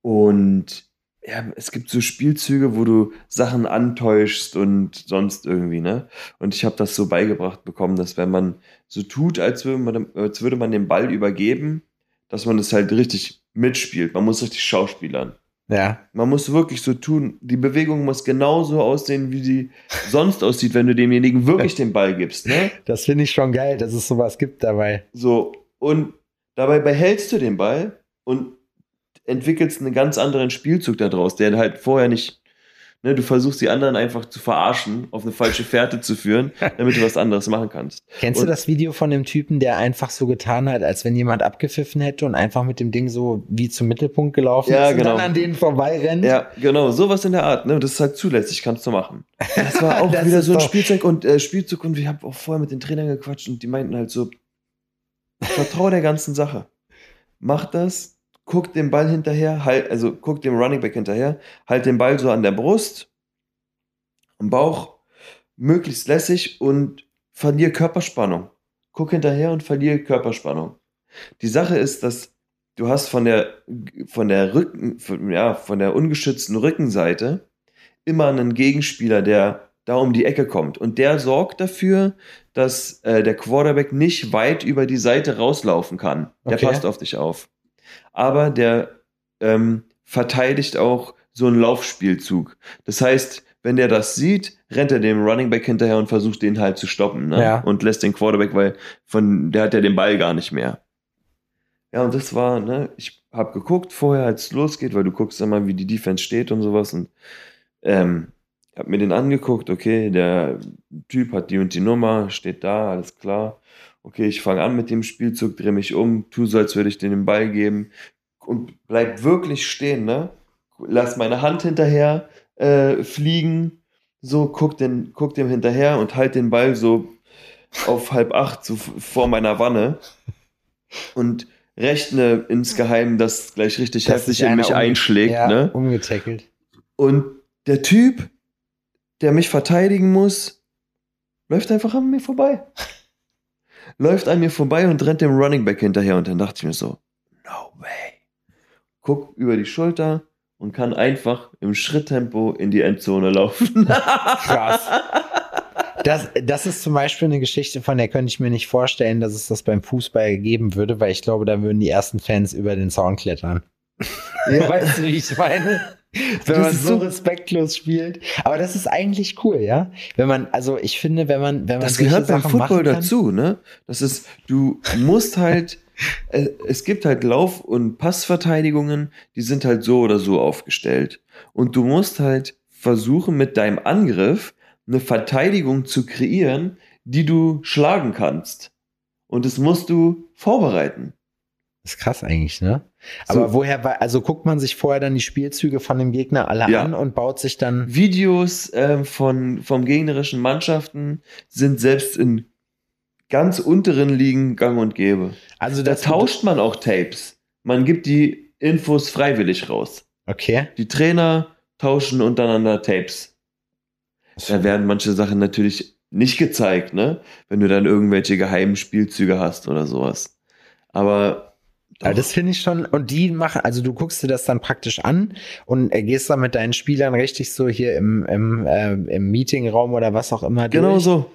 Und ja, es gibt so Spielzüge, wo du Sachen antäuschst und sonst irgendwie, ne? Und ich habe das so beigebracht bekommen, dass wenn man so tut, als würde man, als würde man den Ball übergeben, dass man das halt richtig mitspielt. Man muss richtig schauspielern. Ja, Man muss wirklich so tun, die Bewegung muss genauso aussehen, wie sie sonst aussieht, wenn du demjenigen wirklich den Ball gibst, ne? das finde ich schon geil, dass es sowas gibt dabei. So, und dabei behältst du den Ball und entwickelst einen ganz anderen Spielzug daraus, der halt vorher nicht, ne, du versuchst die anderen einfach zu verarschen, auf eine falsche Fährte zu führen, damit du was anderes machen kannst. Kennst du Und- das Video von dem Typen, der einfach so getan hat, als wenn jemand abgepfiffen hätte und einfach mit dem Ding so wie zum Mittelpunkt gelaufen Ja, ist genau. und dann an denen vorbeirennt? Ja, genau, sowas in der Art, ne, das ist halt zulässig, kannst du machen. Das war auch Das wieder so ein Spielzeug und äh, Spielzug und wir haben auch vorher mit den Trainern gequatscht und die meinten halt so, vertrau der ganzen Sache. Mach das, guck dem Ball hinterher, halt, also guck dem Running Back hinterher, halt den Ball so an der Brust, am Bauch, möglichst lässig und verlier Körperspannung. Guck hinterher und verlier Körperspannung. Die Sache ist, dass du hast von der, von der Rücken, von, ja, von der ungeschützten Rückenseite immer einen Gegenspieler, der da um die Ecke kommt. Und der sorgt dafür, dass äh, der Quarterback nicht weit über die Seite rauslaufen kann. Der Okay. passt auf dich auf. Aber der ähm, verteidigt auch so einen Laufspielzug. Das heißt, wenn der das sieht, rennt er dem Running Back hinterher und versucht den halt zu stoppen. Ne? Ja. Und lässt den Quarterback, weil von der hat ja den Ball gar nicht mehr. Ja, und das war, ne, ich habe geguckt vorher, als es losgeht, weil du guckst immer, wie die Defense steht und sowas und ähm, hab mir den angeguckt, okay, der Typ hat die und die Nummer, steht da, alles klar. Okay, ich fange an mit dem Spielzug, drehe mich um, tu so, als würde ich denen den Ball geben und bleib wirklich stehen, ne? Lass meine Hand hinterher äh, fliegen, so, guck, den, guck dem hinterher und halt den Ball so auf halb acht so vor meiner Wanne und rechne insgeheim, dass gleich richtig Dass heftig in mich einschlägt, ja, ne? umgetackelt. Und der Typ, der mich verteidigen muss, läuft einfach an mir vorbei. Läuft an mir vorbei und rennt dem Running Back hinterher. Und dann dachte ich mir so, no way. Guck über die Schulter und kann einfach im Schritttempo in die Endzone laufen. Krass. Das, das ist zum Beispiel eine Geschichte, von der könnte ich mir nicht vorstellen, dass es das beim Fußball geben würde, weil ich glaube, da würden die ersten Fans über den Zaun klettern. Ja. Weißt du, wie ich meine? Wenn man so respektlos spielt. Aber das ist eigentlich cool, ja? Wenn man, also ich finde, wenn man, wenn man das gehört beim Football dazu, ne? Das ist, du musst halt, äh, es gibt halt Lauf- und Passverteidigungen, die sind halt so oder so aufgestellt. Und du musst halt versuchen, mit deinem Angriff eine Verteidigung zu kreieren, die du schlagen kannst. Und das musst du vorbereiten. Das ist krass eigentlich, ne? Aber so. woher, also guckt man sich vorher dann die Spielzüge von dem Gegner alle ja. an und baut sich dann. Videos äh, von, vom gegnerischen Mannschaften sind selbst in ganz unteren Ligen gang und gäbe. Also da tauscht man auch Tapes. Man gibt die Infos freiwillig raus. Okay. Die Trainer tauschen untereinander Tapes. Da werden manche Sachen natürlich nicht gezeigt, ne? Wenn du dann irgendwelche geheimen Spielzüge hast oder sowas. Aber ja, das finde ich schon. Und die machen, also du guckst dir das dann praktisch an und gehst dann mit deinen Spielern richtig so hier im, im, äh, im Meetingraum oder was auch immer. Genau durch. so.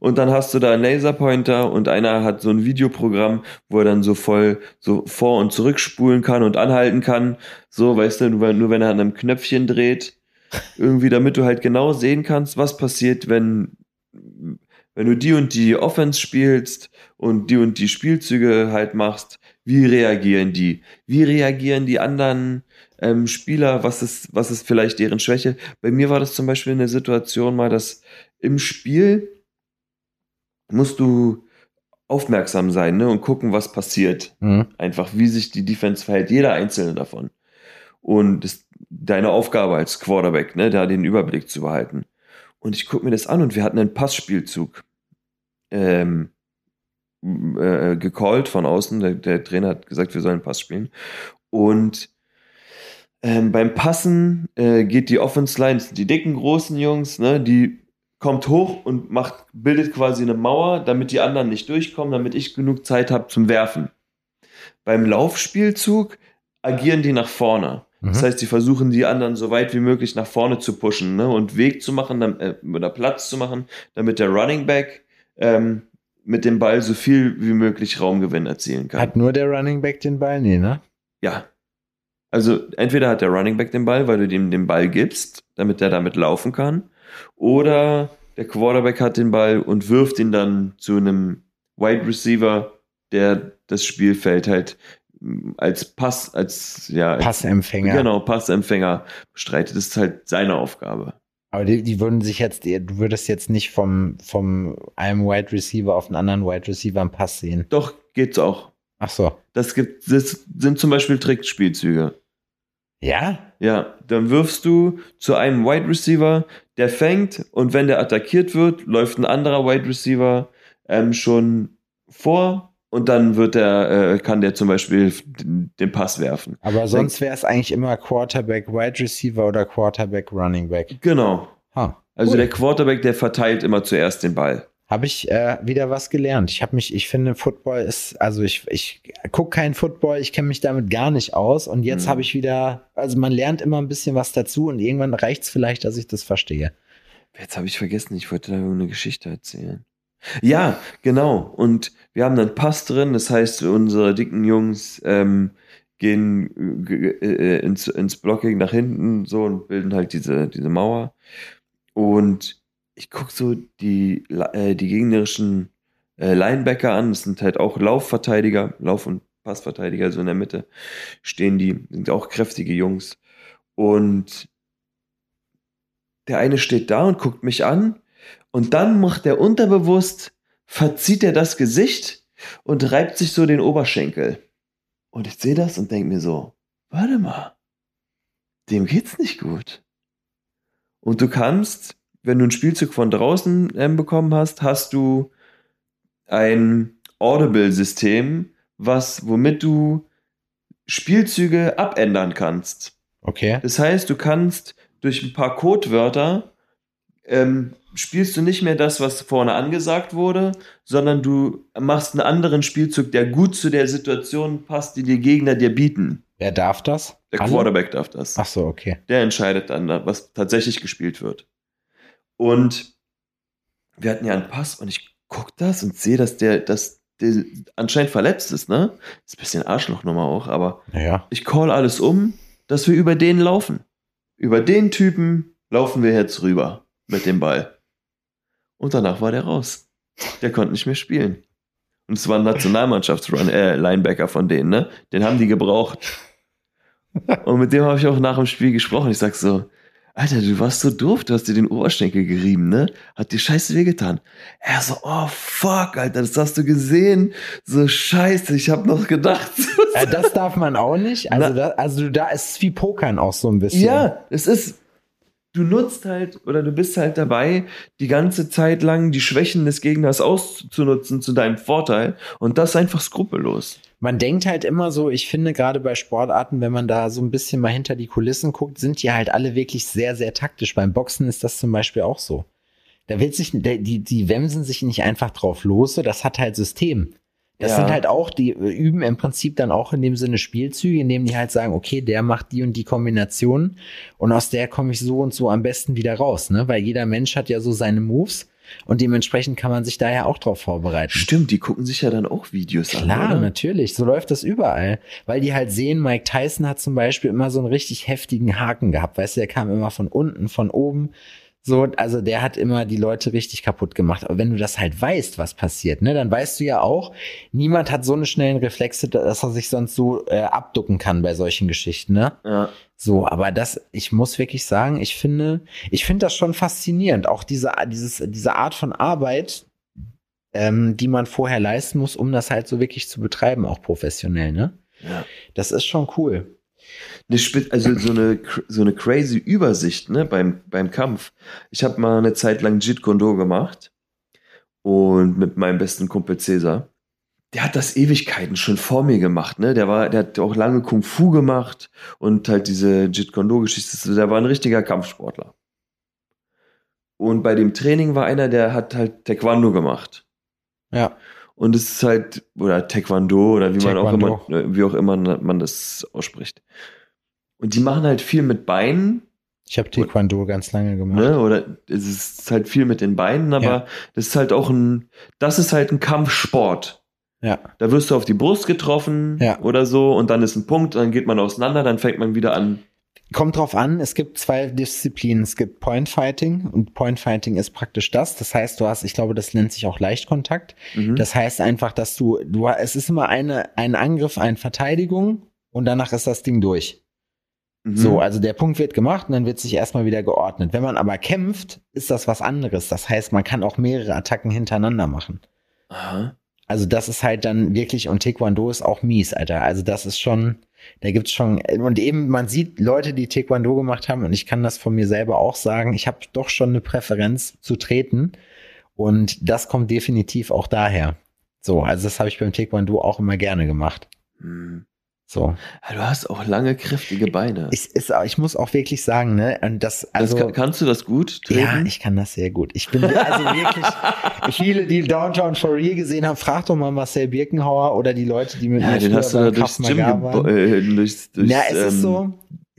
Und dann hast du da einen Laserpointer und einer hat so ein Videoprogramm, wo er dann so voll so vor- und zurückspulen kann und anhalten kann. So, weißt du, nur, nur wenn er an einem Knöpfchen dreht. Irgendwie, damit du halt genau sehen kannst, was passiert, wenn, wenn du die und die Offense spielst und die und die Spielzüge halt machst wie reagieren die? Wie reagieren die anderen ähm, Spieler? Was ist, was ist vielleicht deren Schwäche? Bei mir war das zum Beispiel eine Situation mal, dass im Spiel musst du aufmerksam sein ne, und gucken, was passiert. Mhm. Einfach, wie sich die Defense verhält, jeder einzelne davon. Und das, deine Aufgabe als Quarterback, ne, da den Überblick zu behalten. Und ich gucke mir das an und wir hatten einen Passspielzug. Ähm, äh, gecallt von außen. Der, der, Trainer hat gesagt, wir sollen Pass spielen. Und ähm, beim Passen äh, geht die Offense Line, die dicken, großen Jungs, ne, die kommt hoch und macht, bildet quasi eine Mauer, damit die anderen nicht durchkommen, damit ich genug Zeit habe zum Werfen. Beim Laufspielzug agieren die nach vorne. Mhm. Das heißt, sie versuchen die anderen so weit wie möglich nach vorne zu pushen ne, und Weg zu machen äh, oder Platz zu machen, damit der Running Back ähm, mit dem Ball so viel wie möglich Raumgewinn erzielen kann. Hat nur der Running Back den Ball? Nee, ne? Ja. Also entweder hat der Running Back den Ball, weil du dem den Ball gibst, damit der damit laufen kann, oder der Quarterback hat den Ball und wirft ihn dann zu einem Wide Receiver, der das Spielfeld halt mm, als Pass, als ja, Passempfänger. Genau, Passempfänger bestreitet. Das ist halt seine Aufgabe. Aber die, die würden sich jetzt, du würdest jetzt nicht vom, vom einem Wide Receiver auf einen anderen Wide Receiver einen Pass sehen. Doch, geht's auch. Ach so. Das gibt, das sind zum Beispiel Trickspielzüge. Ja? Ja, dann wirfst du zu einem Wide Receiver, der fängt und wenn der attackiert wird, läuft ein anderer Wide Receiver ähm, schon vor und dann wird der, äh, kann der zum Beispiel den Pass werfen. Aber sonst wäre es eigentlich immer Quarterback Wide Receiver oder Quarterback Running Back. Genau. Ha, also der Quarterback, der verteilt immer zuerst den Ball. Habe ich äh, wieder was gelernt. Ich habe mich, ich finde, Football ist, also ich, ich gucke keinen Football, ich kenne mich damit gar nicht aus. Und jetzt mhm. habe ich wieder, also man lernt immer ein bisschen was dazu und irgendwann reicht es vielleicht, dass ich das verstehe. Jetzt habe ich vergessen, ich wollte da eine Geschichte erzählen. Ja, genau. Und wir haben dann Pass drin, das heißt, unsere dicken Jungs ähm, gehen äh, äh, ins, ins Blocking nach hinten so und bilden halt diese, diese Mauer. Und ich gucke so die, äh, die gegnerischen äh, Linebacker an, das sind halt auch Laufverteidiger, Lauf- und Passverteidiger, so in der Mitte stehen die, sind auch kräftige Jungs. Und der eine steht da und guckt mich an und dann macht er unterbewusst, verzieht er das Gesicht und reibt sich so den Oberschenkel. Und ich sehe das und denke mir so, warte mal, dem geht's nicht gut. Und du kannst, wenn du einen Spielzug von draußen ähm, bekommen hast, hast du ein Audible-System, was, womit du Spielzüge abändern kannst. Okay. Das heißt, du kannst durch ein paar Codewörter ähm, spielst du nicht mehr das, was vorne angesagt wurde, sondern du machst einen anderen Spielzug, der gut zu der Situation passt, die die Gegner dir bieten. Wer darf das? Der Alle? Quarterback darf das. Ach so, okay. Der entscheidet dann, was tatsächlich gespielt wird. Und wir hatten ja einen Pass und ich gucke das und sehe, dass der, dass der anscheinend verletzt ist, ne? Ist ein bisschen Arschlochnummer auch, aber Naja. ich call alles um, dass wir über den laufen. Über den Typen laufen wir jetzt rüber mit dem Ball. Und danach war der raus. Der konnte nicht mehr spielen. Und es war ein Nationalmannschafts-Run, äh, Linebacker von denen, ne? Den haben die gebraucht. Und mit dem habe ich auch nach dem Spiel gesprochen. Ich sag so, Alter, du warst so doof, du hast dir den Oberschenkel gerieben, ne? Hat dir scheiße wehgetan. Er so, oh fuck, Alter, das hast du gesehen. So scheiße, ich habe noch gedacht. Äh, das darf man auch nicht. Also, da, also da ist es wie Pokern auch so ein bisschen. Ja, es ist, du nutzt halt oder du bist halt dabei, die ganze Zeit lang die Schwächen des Gegners auszunutzen zu deinem Vorteil und das einfach skrupellos. Man denkt halt immer so, ich finde gerade bei Sportarten, wenn man da so ein bisschen mal hinter die Kulissen guckt, sind die halt alle wirklich sehr, sehr taktisch. Beim Boxen ist das zum Beispiel auch so. Da wird sich, die, die wemsen sich nicht einfach drauf los, so, das hat halt System. Das Ja. sind halt auch, die üben im Prinzip dann auch in dem Sinne Spielzüge, indem die halt sagen, okay, der macht die und die Kombination und aus der komme ich so und so am besten wieder raus, ne? Weil jeder Mensch hat ja so seine Moves und dementsprechend kann man sich daher auch drauf vorbereiten. Stimmt, die gucken sich ja dann auch Videos Klar, an. Oder? natürlich. So läuft das überall. Weil die halt sehen, Mike Tyson hat zum Beispiel immer so einen richtig heftigen Haken gehabt. Weißt du, der kam immer von unten, von oben. So, also der hat immer die Leute richtig kaputt gemacht. Aber wenn du das halt weißt, was passiert, ne, dann weißt du ja auch, niemand hat so eine schnellen Reflexe, dass er sich sonst so äh, abducken kann bei solchen Geschichten, ne? Ja. So, aber das, ich muss wirklich sagen, ich finde, ich finde das schon faszinierend. Auch diese, dieses, diese Art von Arbeit, ähm, die man vorher leisten muss, um das halt so wirklich zu betreiben, auch professionell, ne? ja. Das ist schon cool. Eine, spe- also so eine, so eine crazy Übersicht ne, beim, beim Kampf. Ich habe mal eine Zeit lang Jeet Kune Do gemacht und mit meinem besten Kumpel Cäsar. Der hat das Ewigkeiten schon vor mir gemacht, ne? Der war, der hat auch lange Kung Fu gemacht und halt diese Jeet Kune Do Geschichte. Der war ein richtiger Kampfsportler. Und bei dem Training war einer, der hat halt Taekwondo gemacht. Ja. Und es ist halt, oder Taekwondo, oder wie man auch Taekwondo. immer, äh, wie auch immer man das ausspricht. Und die machen halt viel mit Beinen, Ich habe Taekwondo ganz lange gemacht. ne? Oder es ist halt viel mit den Beinen, aber Ja. das ist halt auch ein, das ist halt ein Kampfsport. Ja. Da wirst du auf die Brust getroffen Ja. oder so und dann ist ein Punkt, dann geht man auseinander, dann fängt man wieder an. Kommt drauf an, es gibt zwei Disziplinen. Es gibt Point Fighting und Point Fighting ist praktisch das. Das heißt, du hast, ich glaube, das nennt sich auch Leichtkontakt. Mhm. Das heißt einfach, dass du, du, es ist immer eine, ein Angriff, eine Verteidigung und danach ist das Ding durch. Mhm. So, also der Punkt wird gemacht und dann wird sich erstmal wieder geordnet. Wenn man aber kämpft, ist das was anderes. Das heißt, man kann auch mehrere Attacken hintereinander machen. Aha. Also das ist halt dann wirklich, und Taekwondo ist auch mies, Alter. Also das ist schon, da gibt's schon, und eben, man sieht Leute, die Taekwondo gemacht haben, und ich kann das von mir selber auch sagen, ich habe doch schon eine Präferenz zu treten. Und das kommt definitiv auch daher. So, also das habe ich beim Taekwondo auch immer gerne gemacht. Hm. So. Du hast auch lange, kräftige Beine. Ich, ist, ich muss auch wirklich sagen, ne, das, also. das kann, kannst du das gut treten? Ja, ich kann das sehr gut. Ich bin also wirklich, viele, die Downtown for Real gesehen haben, frag doch mal Marcel Birkenhauer oder die Leute, die mit ja, mir den hast du da durchs Gym, gebo- waren. äh, durchs, durchs Ja, es ist ähm, so.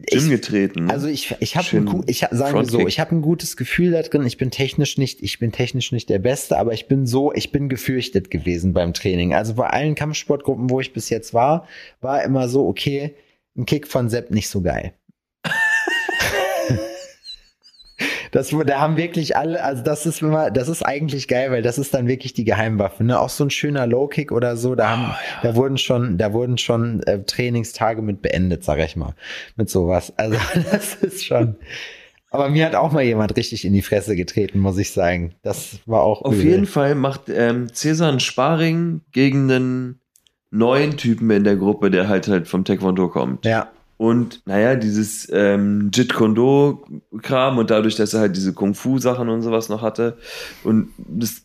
Gym getreten. ne? also ich, ich habe ein, ich sagen wir so, ich habe ein gutes Gefühl da drin. Ich bin technisch nicht, ich bin technisch nicht der Beste, aber ich bin so, ich bin gefürchtet gewesen beim Training. Also bei allen Kampfsportgruppen, wo ich bis jetzt war, war immer so, okay, ein Kick von Sepp nicht so geil. Das, da haben wirklich alle, also das ist immer, das ist eigentlich geil, weil das ist dann wirklich die Geheimwaffe, ne? Auch so ein schöner Low-Kick oder so, da haben, da wurden schon, da wurden schon äh, Trainingstage mit beendet, sag ich mal, mit sowas. Also das ist schon. Aber mir hat auch mal jemand richtig in die Fresse getreten, muss ich sagen. Das war auch Auf übel. jeden Fall macht ähm, Cäsar ein Sparring gegen einen neuen Typen in der Gruppe, der halt halt vom Taekwondo kommt. Ja, Und naja, dieses ähm, Jeet Kune Do Kram und dadurch, dass er halt diese Kung Fu Sachen und sowas noch hatte und das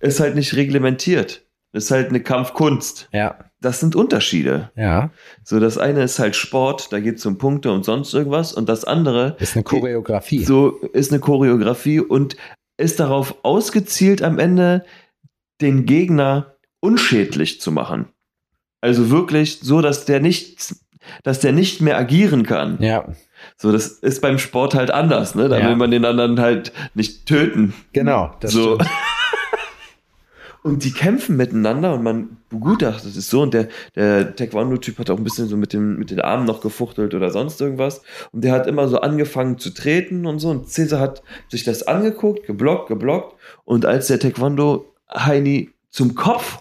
ist halt nicht reglementiert. Das ist halt eine Kampfkunst. ja, Das sind Unterschiede. ja. So, das eine ist halt Sport, da geht es um Punkte und sonst irgendwas und das andere Ist eine Choreografie. so ist eine Choreografie und ist darauf ausgezielt, am Ende den Gegner unschädlich zu machen. Also wirklich so, dass der nicht, dass der nicht mehr agieren kann. Ja, So, das ist beim Sport halt anders, ne? Da Ja. will man den anderen halt nicht töten. genau. Das so. stimmt. Und die kämpfen miteinander und man begutachtet es so. Und der, der Taekwondo-Typ hat auch ein bisschen so mit, dem, mit den Armen noch gefuchtelt oder sonst irgendwas. Und der hat immer so angefangen zu treten und so. Und Cäsar hat sich das angeguckt, geblockt, geblockt. Und als der Taekwondo-Heini zum Kopf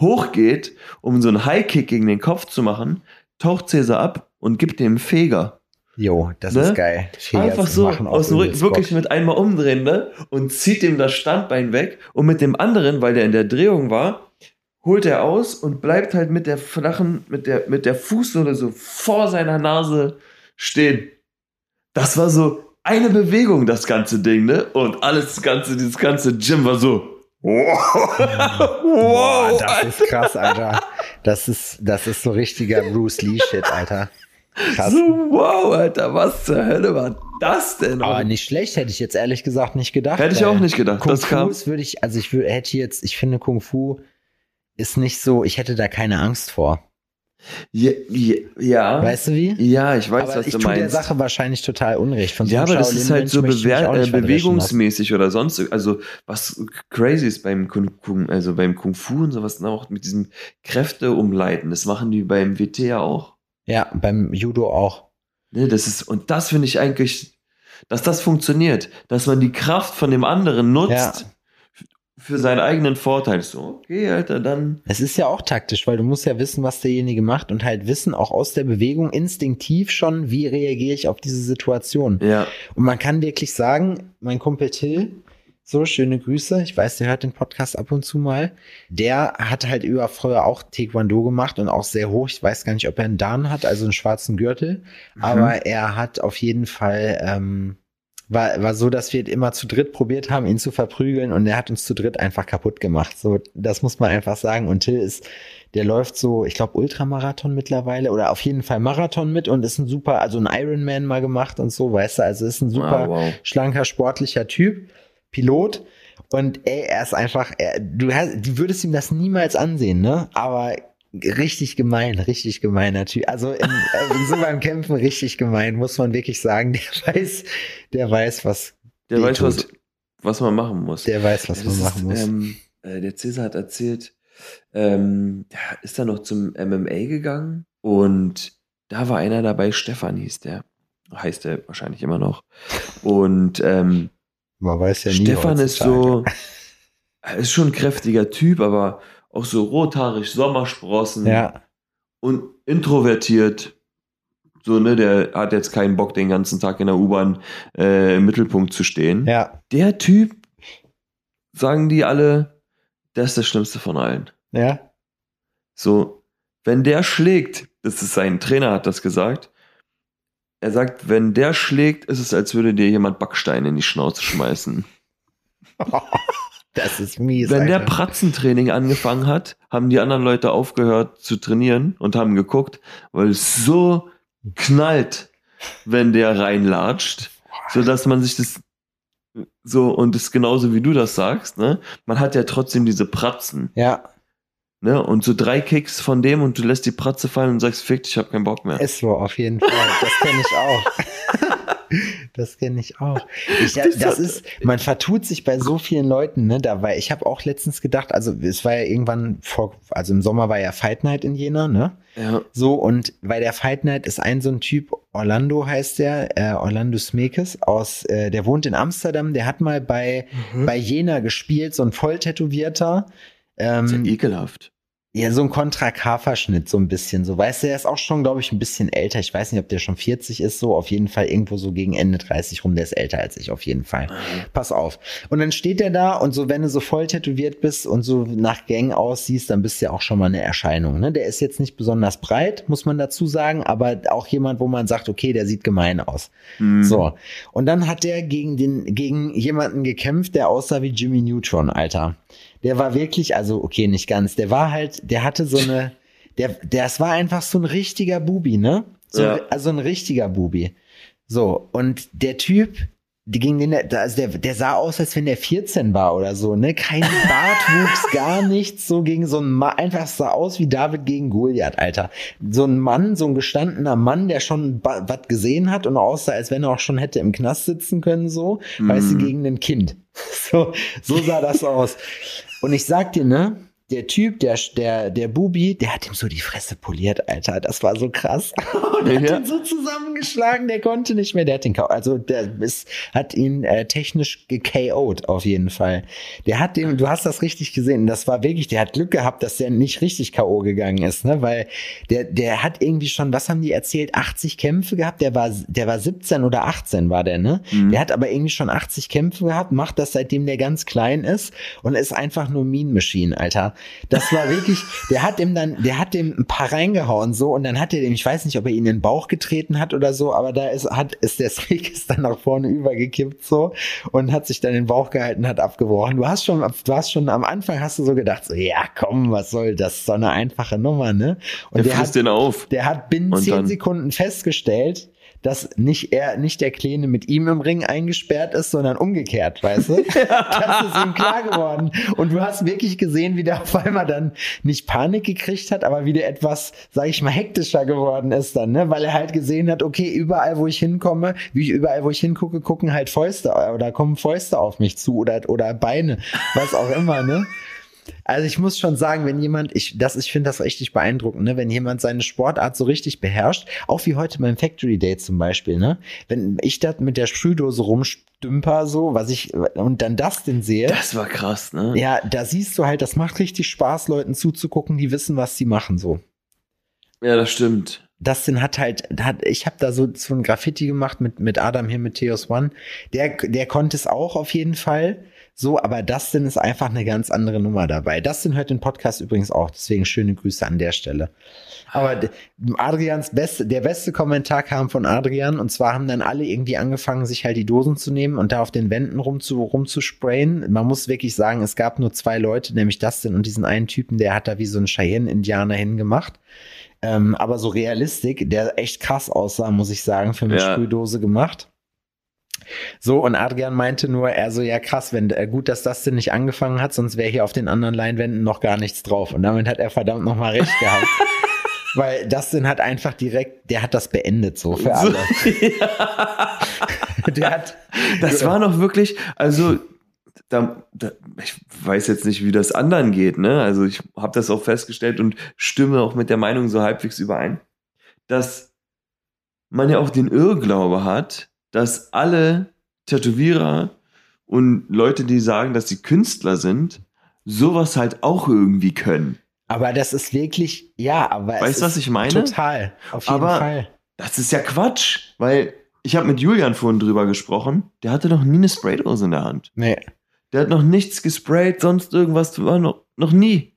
hochgeht, um so einen High-Kick gegen den Kopf zu machen, taucht Cäsar ab und gibt dem Feger. Jo, das Ne? ist geil. Fehler Einfach so aus dem Rücken, wirklich mit einmal umdrehen, ne? Und zieht ihm das Standbein weg. Und mit dem anderen, weil der in der Drehung war, holt er aus und bleibt halt mit der flachen, mit der, mit der Fußsohle so vor seiner Nase stehen. Das war so eine Bewegung, das ganze Ding, ne? Und alles, das ganze, dieses ganze Gym war so. Wow, Boah, wow, das ist krass, Alter. Das ist, das ist so richtiger Bruce Lee-Shit, Alter. Krass. so, wow, Alter, was zur Hölle war das denn? Aber nicht schlecht, hätte ich jetzt ehrlich gesagt nicht gedacht. Hätte ich auch nicht gedacht. Kung Das Fu kam. ist, würde ich, also ich würde, hätte jetzt, ich finde Kung Fu ist nicht so, ich hätte da keine Angst vor. Ja, ja. Weißt du wie? ja ich weiß, Aber was ich du tue der meinst. Sache wahrscheinlich total unrecht. Von so Ja, aber das ist halt so bewer äh, lassen. bewegungsmäßig oder sonst, also was crazy ist beim Kung, Kung, also beim Kung Fu und sowas auch mit diesem Kräfte umleiten. Das machen die beim WT ja auch. Ja, beim Judo auch. Ne, das ist, und das finde ich eigentlich, dass das funktioniert, dass man die Kraft von dem anderen nutzt Ja. Für seinen eigenen Vorteil. So, okay, Alter, dann. Es ist ja auch taktisch, weil du musst ja wissen, was derjenige macht und halt wissen, auch aus der Bewegung instinktiv schon, wie reagiere ich auf diese Situation. Ja, Und man kann wirklich sagen, mein Kumpel Till, so schöne Grüße, ich weiß, der hört den Podcast ab und zu mal, der hat halt über früher auch Taekwondo gemacht und auch sehr hoch. Ich weiß gar nicht, ob er einen Dan hat, also einen schwarzen Gürtel, aber er hat auf jeden Fall, ähm, war, war so, dass wir immer zu dritt probiert haben, ihn zu verprügeln und er hat uns zu dritt einfach kaputt gemacht. So, das muss man einfach sagen. Und Till ist, der läuft so, ich glaube, Ultramarathon mittlerweile oder auf jeden Fall Marathon mit und ist ein super, also ein Ironman mal gemacht und so, weißt du, also ist ein super Ah, wow. schlanker, sportlicher Typ, Pilot. Und ey, er ist einfach, er, du, hast, du würdest ihm das niemals ansehen, ne? Aber richtig gemein, richtig gemeiner Typ. Also in, äh, so beim Kämpfen richtig gemein, muss man wirklich sagen. Der weiß, der weiß, was, der weiß, was, tut. was man machen muss. der weiß, was Ja, man das machen muss. ist, Ähm, äh, der Cäsar hat erzählt, ähm, der ist dann noch zum MMA gegangen und da war einer dabei, Stefan hieß der. Heißt der wahrscheinlich immer noch. Und ähm, man weiß ja nie. Stefan ist so, er ist schon ein kräftiger Typ, aber auch so rothaarig, Sommersprossen Ja, und introvertiert. So, ne, der hat jetzt keinen Bock, den ganzen Tag in der U-Bahn äh, im Mittelpunkt zu stehen ja, der Typ, sagen die alle, der ist der Schlimmste von allen. ja. So, wenn der schlägt, das ist sein Trainer hat das gesagt, er sagt, wenn der schlägt, ist es, als würde dir jemand Backsteine in die Schnauze schmeißen. Das ist mies. Wenn der Alter. Pratzentraining angefangen hat, haben die anderen Leute aufgehört zu trainieren und haben geguckt, weil es so knallt, wenn der reinlatscht, so dass man sich das so und es genauso wie du das sagst, ne? Man hat ja trotzdem diese Pratzen, ja, ne? Und so drei Kicks von dem und du lässt die Pratze fallen und sagst, fick, ich hab keinen Bock mehr. ist so, auf jeden Fall. Das kenne ich auch. Das kenne ich auch. Ich, Das das ist, man vertut sich bei so vielen Leuten, ne, dabei. Ich habe auch letztens gedacht, also es war ja irgendwann vor, also im Sommer war ja Fight Night in Jena, ne? Ja. So, und bei der Fight Night ist ein so ein Typ, Orlando heißt der, äh, Orlando Smekes aus, äh, der wohnt in Amsterdam, der hat mal bei, Mhm. bei Jena gespielt, so ein Volltätowierter. Das ist ja Ähm, ekelhaft. Ja, so ein Kontra K-Verschnitt, so ein bisschen. So, weißt du, der ist auch schon, glaube ich, ein bisschen älter. Ich weiß nicht, ob der schon 40 ist, so auf jeden Fall irgendwo so gegen Ende 30 rum. Der ist älter als ich, auf jeden Fall. Pass auf. Und dann steht er da und so, wenn du so voll tätowiert bist und so nach Gang aussiehst, dann bist du ja auch schon mal eine Erscheinung. Ne? Der ist jetzt nicht besonders breit, muss man dazu sagen, aber auch jemand, wo man sagt, okay, der sieht gemein aus. Mhm. So. Und dann hat der gegen den, gegen jemanden gekämpft, der aussah wie Jimmy Neutron, Alter. Der war wirklich, also okay, nicht ganz. Der war halt, der hatte so eine, der, das war einfach so ein richtiger Bubi, ne? So, Ja. Also ein richtiger Bubi. So. Und der Typ, die gegen den, der, also der, der sah aus, als wenn der 14 war oder so, ne? Kein Bartwuchs, gar nichts, so gegen so ein Mann, einfach sah aus wie David gegen Goliath, Alter. So ein Mann, so ein gestandener Mann, der schon was gesehen hat und aussah, als wenn er auch schon hätte im Knast sitzen können, so, mm. weißt du, gegen ein Kind. So, so sah das aus. Und ich sag dir, ne, der Typ, der, der, der Bubi, der hat ihm so die Fresse poliert, Alter. Das war so krass. Und er hat ihn so zusammengeschlagen, der konnte nicht mehr. Der hat den, also der ist, hat ihn äh, technisch geKO'd auf jeden Fall. Der hat den, du hast das richtig gesehen. Das war wirklich, der hat Glück gehabt, dass der nicht richtig K.O. gegangen ist, ne? Weil der, der hat irgendwie schon, was haben die erzählt, 80 Kämpfe gehabt. Der war, der war 17 oder 18 war der, ne? Mhm. Der hat aber irgendwie schon 80 Kämpfe gehabt, macht das seitdem der ganz klein ist und ist einfach nur Mean Machine, Alter. Das war wirklich, der hat ihm dann, der hat dem ein paar reingehauen so und dann hat er dem, ich weiß nicht, ob er ihn in den Bauch getreten hat oder so, aber da ist, hat, ist der Streak ist dann nach vorne übergekippt so und hat sich dann den Bauch gehalten, hat abgebrochen. Du hast schon, du hast schon am Anfang hast du so gedacht, so, ja komm, was soll das? So eine einfache Nummer, ne? Und der, der hat, den auf. Der hat binnen zehn Sekunden festgestellt, dass nicht er, nicht der Kleine mit ihm im Ring eingesperrt ist, sondern umgekehrt, weißt du? das ist ihm klar geworden. Und du hast wirklich gesehen, wie der auf einmal dann nicht Panik gekriegt hat, aber wie der etwas, sag ich mal, hektischer geworden ist dann, ne? Weil er halt gesehen hat, okay, überall, wo ich hinkomme, wie ich überall, wo ich hingucke, gucken halt Fäuste oder kommen Fäuste auf mich zu oder, oder Beine, was auch immer, ne? Also ich muss schon sagen, wenn jemand, ich, das, ich finde das richtig beeindruckend, ne? wenn jemand seine Sportart so richtig beherrscht, auch wie heute beim Factory Day zum Beispiel, ne? Wenn ich da mit der Sprühdose rumstümper, so, was ich, und dann das denn sehe. Das war krass, ne? Ja, da siehst du halt, das macht richtig Spaß, Leuten zuzugucken, die wissen, was sie machen, so. Ja, das stimmt. Dustin hat halt, hat, ich habe da so, so ein Graffiti gemacht mit, mit Adam hier mit Theos One. Der, der konnte es auch auf jeden Fall. So, aber Dustin ist einfach eine ganz andere Nummer dabei. Dustin hört den Podcast übrigens auch, deswegen schöne Grüße an der Stelle. Aber Adrians beste, der beste Kommentar kam von Adrian und zwar haben dann alle irgendwie angefangen, sich halt die Dosen zu nehmen und da auf den Wänden rumzu, rumzusprayen. Man muss wirklich sagen, es gab nur zwei Leute, nämlich Dustin und diesen einen Typen, der hat da wie so ein Cheyenne-Indianer hingemacht. Ähm, aber so Realistik, der echt krass aussah, muss ich sagen, für eine ja. Sprühdose gemacht. So, und Adrian meinte nur, er so, ja krass, wenn äh, gut, dass das denn nicht angefangen hat, sonst wäre hier auf den anderen Leinwänden noch gar nichts drauf. Und damit hat er verdammt nochmal recht gehabt. Weil Dustin hat einfach direkt, der hat das beendet so für alle. ja. der hat. Das war noch wirklich, also da, da, ich weiß jetzt nicht, wie das anderen geht, ne? Also ich habe das auch festgestellt und stimme auch mit der Meinung so halbwegs überein, dass man ja auch den Irrglaube hat, dass alle Tätowierer und Leute, die sagen, dass sie Künstler sind, sowas halt auch irgendwie können. Aber das ist wirklich, ja, aber. Weißt du, was ich meine? Total, auf jeden aber Fall. Das ist ja Quatsch, weil ich habe mit Julian vorhin drüber gesprochen, der hatte noch nie eine Spraydose in der Hand. Nee. Der hat noch nichts gesprayt, sonst irgendwas, war noch, noch nie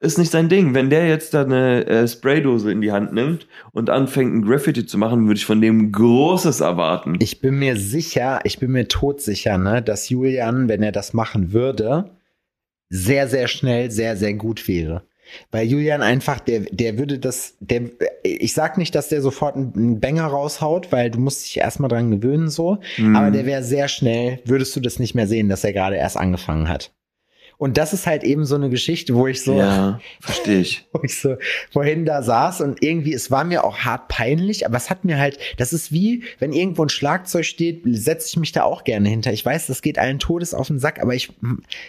ist nicht sein Ding. Wenn der jetzt da eine äh, Spraydose in die Hand nimmt und anfängt, ein Graffiti zu machen, würde ich von dem Großes erwarten. Ich bin mir sicher, ich bin mir todsicher, ne, dass Julian, wenn er das machen würde, sehr, sehr schnell, sehr, sehr gut wäre. Weil Julian einfach, der, der würde das, der, ich sag nicht, dass der sofort einen Banger raushaut, weil du musst dich erstmal dran gewöhnen, so. Mhm. Aber der wäre sehr schnell, würdest du das nicht mehr sehen, dass er gerade erst angefangen hat. Und das ist halt eben so eine Geschichte, wo ich so, ja, verstehe ich, wo ich so vorhin da saß und irgendwie, es war mir auch hart peinlich, aber es hat mir halt, das ist wie, wenn irgendwo ein Schlagzeug steht, setze ich mich da auch gerne hinter. Ich weiß, das geht allen Todes auf den Sack, aber ich,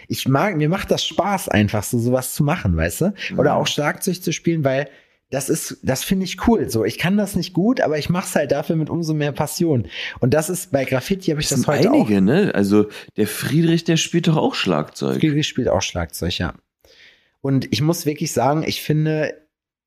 ich mag, mir macht das Spaß einfach so sowas zu machen, weißt du? Oder auch Schlagzeug zu spielen, weil das ist, das finde ich cool. So, ich kann das nicht gut, aber ich mache es halt dafür mit umso mehr Passion. Und das ist bei Graffiti habe ich das, das heute einige, auch. ne? Also der Friedrich, der spielt doch auch Schlagzeug. Friedrich spielt auch Schlagzeug, ja. Und ich muss wirklich sagen, ich finde,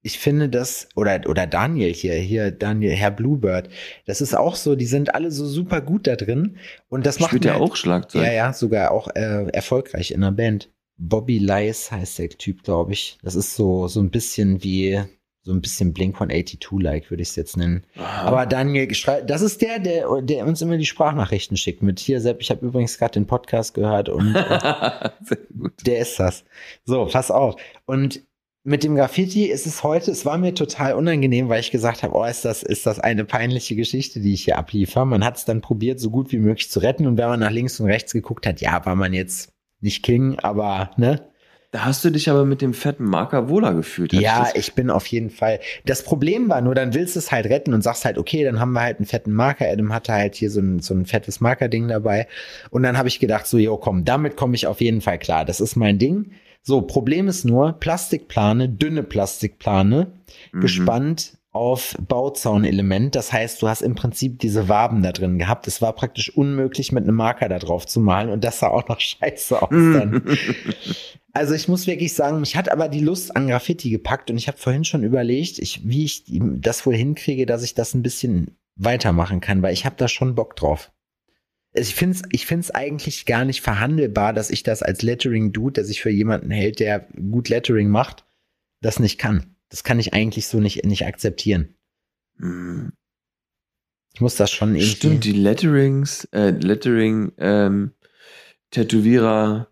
ich finde das, oder, oder Daniel hier, hier, Daniel, Herr Bluebird, das ist auch so, die sind alle so super gut da drin. Und das macht Spielt er auch Schlagzeug? Ja, ja, sogar auch äh, erfolgreich in der Band. Bobby Lice heißt der Typ, glaube ich. Das ist so, so ein bisschen wie, so ein bisschen Blink von 82-like, würde ich es jetzt nennen. Aha. Aber Daniel, das ist der, der, der uns immer die Sprachnachrichten schickt. Mit hier, Sepp, ich habe übrigens gerade den Podcast gehört und äh, der ist das. So, pass auf. Und mit dem Graffiti ist es heute, es war mir total unangenehm, weil ich gesagt habe, oh, ist das, ist das eine peinliche Geschichte, die ich hier abliefere. Man hat es dann probiert, so gut wie möglich zu retten. Und wenn man nach links und rechts geguckt hat, ja, war man jetzt nicht King, aber ne, Da hast du dich aber mit dem fetten Marker wohler gefühlt. Ja, ich bin auf jeden Fall. Das Problem war nur, dann willst du es halt retten und sagst halt, okay, dann haben wir halt einen fetten Marker. Adam hatte halt hier so ein, so ein fettes Markerding dabei. Und dann habe ich gedacht, so, jo, komm, damit komme ich auf jeden Fall klar. Das ist mein Ding. So, Problem ist nur, Plastikplane, dünne Plastikplane, Mhm. gespannt auf Bauzaunelement. Das heißt, du hast im Prinzip diese Waben da drin gehabt. Es war praktisch unmöglich, mit einem Marker da drauf zu malen. Und das sah auch noch scheiße aus dann. Also ich muss wirklich sagen, mich hat aber die Lust an Graffiti gepackt und ich habe vorhin schon überlegt, ich, wie ich das wohl hinkriege, dass ich das ein bisschen weitermachen kann, weil ich habe da schon Bock drauf. Also Ich finde es ich find's eigentlich gar nicht verhandelbar, dass ich das als Lettering-Dude, der sich für jemanden hält, der gut Lettering macht, das nicht kann. Das kann ich eigentlich so nicht, nicht akzeptieren. Ich muss das schon irgendwie. Stimmt, die Letterings, äh, Lettering, ähm, Tätowierer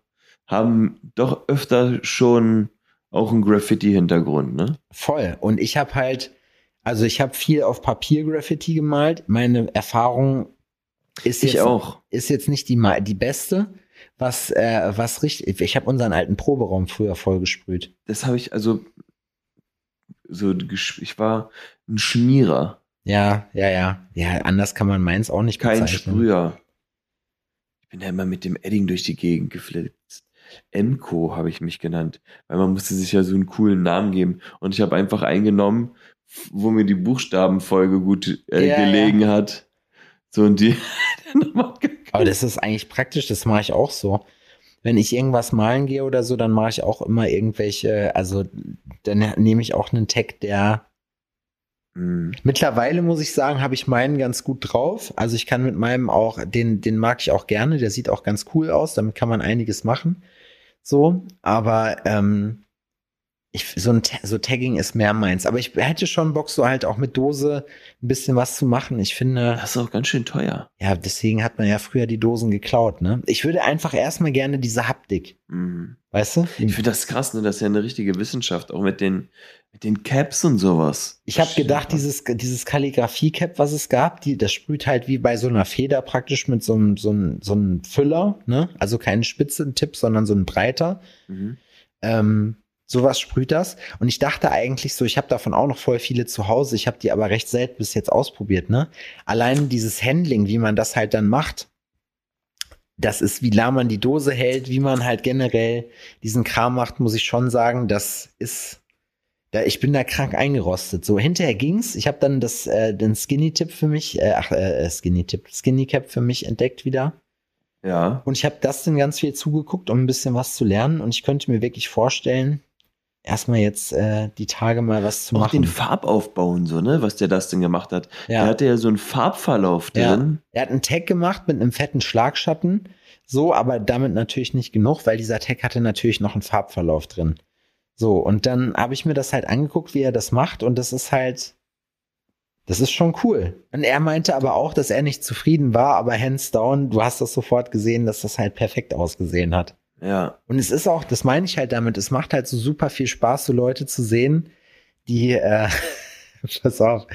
haben doch öfter schon auch einen Graffiti-Hintergrund, ne? Voll. Und ich habe halt, also ich habe viel auf Papier Graffiti gemalt. Meine Erfahrung ist Ich jetzt, auch. ist jetzt nicht die, die beste. Was, äh, was richtig, ich habe unseren alten Proberaum früher vollgesprüht. Das habe ich, also, so, ich war ein Schmierer, Ja, ja, ja. Ja, anders kann man meins auch nicht kein bezeichnen. Sprüher. Ich bin ja immer mit dem Edding durch die Gegend geflitzt. Emco habe ich mich genannt, weil man musste sich ja so einen coolen Namen geben. Und ich habe einfach eingenommen, wo mir die Buchstabenfolge gut äh, Ja, gelegen hat. So und die Aber das ist eigentlich praktisch, das mache ich auch so. Wenn ich irgendwas malen gehe oder so, dann mache ich auch immer irgendwelche, also dann nehme ich auch einen Tag, der Mhm. Mittlerweile muss ich sagen, habe ich meinen ganz gut drauf. Also ich kann mit meinem auch, den, den mag ich auch gerne, der sieht auch ganz cool aus, damit kann man einiges machen. So, aber ähm, ich, so, ein, so Tagging ist mehr meins. Aber ich hätte schon Bock, so halt auch mit Dose ein bisschen was zu machen. Ich finde, Das ist auch ganz schön teuer. ja, deswegen hat man ja früher die Dosen geklaut, ne? Ich würde einfach erstmal gerne diese Haptik, Mhm. weißt du? Ich finde das krass, ne? Das ist ja eine richtige Wissenschaft, auch mit den, mit den Caps und sowas. Ich habe gedacht, dieses, dieses Kalligrafie-Cap, was es gab, die, das sprüht halt wie bei so einer Feder praktisch mit so einem, so einem, so einem Füller, ne? Also kein Spitzentipp, sondern so ein breiter. Mhm. Ähm, sowas sprüht das. Und ich dachte eigentlich so, ich habe davon auch noch voll viele zu Hause. Ich habe die aber recht selten bis jetzt ausprobiert, ne? Allein dieses Handling, wie man das halt dann macht, das ist, wie nah man die Dose hält, wie man halt generell diesen Kram macht, muss ich schon sagen, das ist, da, ich bin da krank eingerostet. So, hinterher ging's. Ich habe dann das, äh, den Skinny-Tip für mich, äh, ach, äh, Skinny-Tip, Skinny-Cap für mich entdeckt wieder. Ja. Und ich habe das dann ganz viel zugeguckt, um ein bisschen was zu lernen. Und ich könnte mir wirklich vorstellen, erstmal jetzt äh, die Tage mal was zu Auch machen. den Farbaufbau und so, ne? Was der das denn gemacht hat. Der ja. hatte ja so einen Farbverlauf Ja. drin. Er hat einen Tag gemacht mit einem fetten Schlagschatten. So, aber damit natürlich nicht genug, weil dieser Tag hatte natürlich noch einen Farbverlauf drin. So, und dann habe ich mir das halt angeguckt, wie er das macht. Und das ist halt, das ist schon cool. Und er meinte aber auch, dass er nicht zufrieden war, aber hands down, du hast das sofort gesehen, dass das halt perfekt ausgesehen hat. Ja. Und es ist auch, das meine ich halt damit, es macht halt so super viel Spaß, so Leute zu sehen, die, äh, pass auf,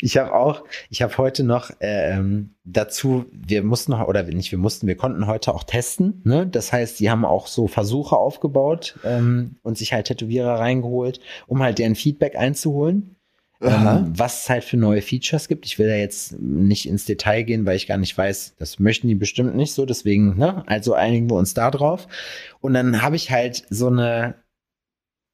ich habe auch, ich habe heute noch ähm, dazu, wir mussten, oder nicht, wir mussten, wir konnten heute auch testen, ne? Das heißt, die haben auch so Versuche aufgebaut ähm, und sich halt Tätowierer reingeholt, um halt deren Feedback einzuholen. Ähm, was es halt für neue Features gibt. Ich will da jetzt nicht ins Detail gehen, weil ich gar nicht weiß, das möchten die bestimmt nicht so, deswegen, ne, also einigen wir uns da drauf. Und dann habe ich halt so eine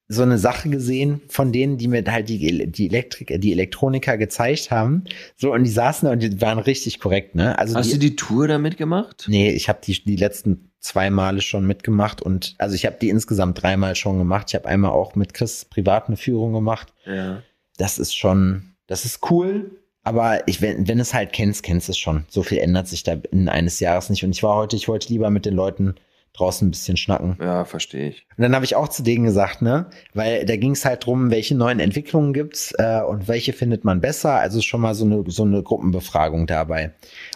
so eine Sache gesehen von denen, die mir halt die, die Elektrik, die Elektroniker gezeigt haben. So, und die saßen da und die waren richtig korrekt, ne? Also Hast die, du die Tour da mitgemacht? Nee, ich habe die, die letzten zwei Male schon mitgemacht und also ich habe die insgesamt dreimal schon gemacht. Ich habe einmal auch mit Chris privat eine Führung gemacht Ja. Das ist schon, das ist cool. Aber ich, wenn, wenn es halt kennst, kennst es schon. So viel ändert sich da in eines Jahres nicht. Und ich war heute, ich wollte lieber mit den Leuten draußen ein bisschen schnacken. Ja, verstehe ich. Und dann habe ich auch zu denen gesagt, ne, weil da ging es halt drum, welche neuen Entwicklungen gibt's äh, und welche findet man besser. Also schon mal so eine so eine Gruppenbefragung dabei.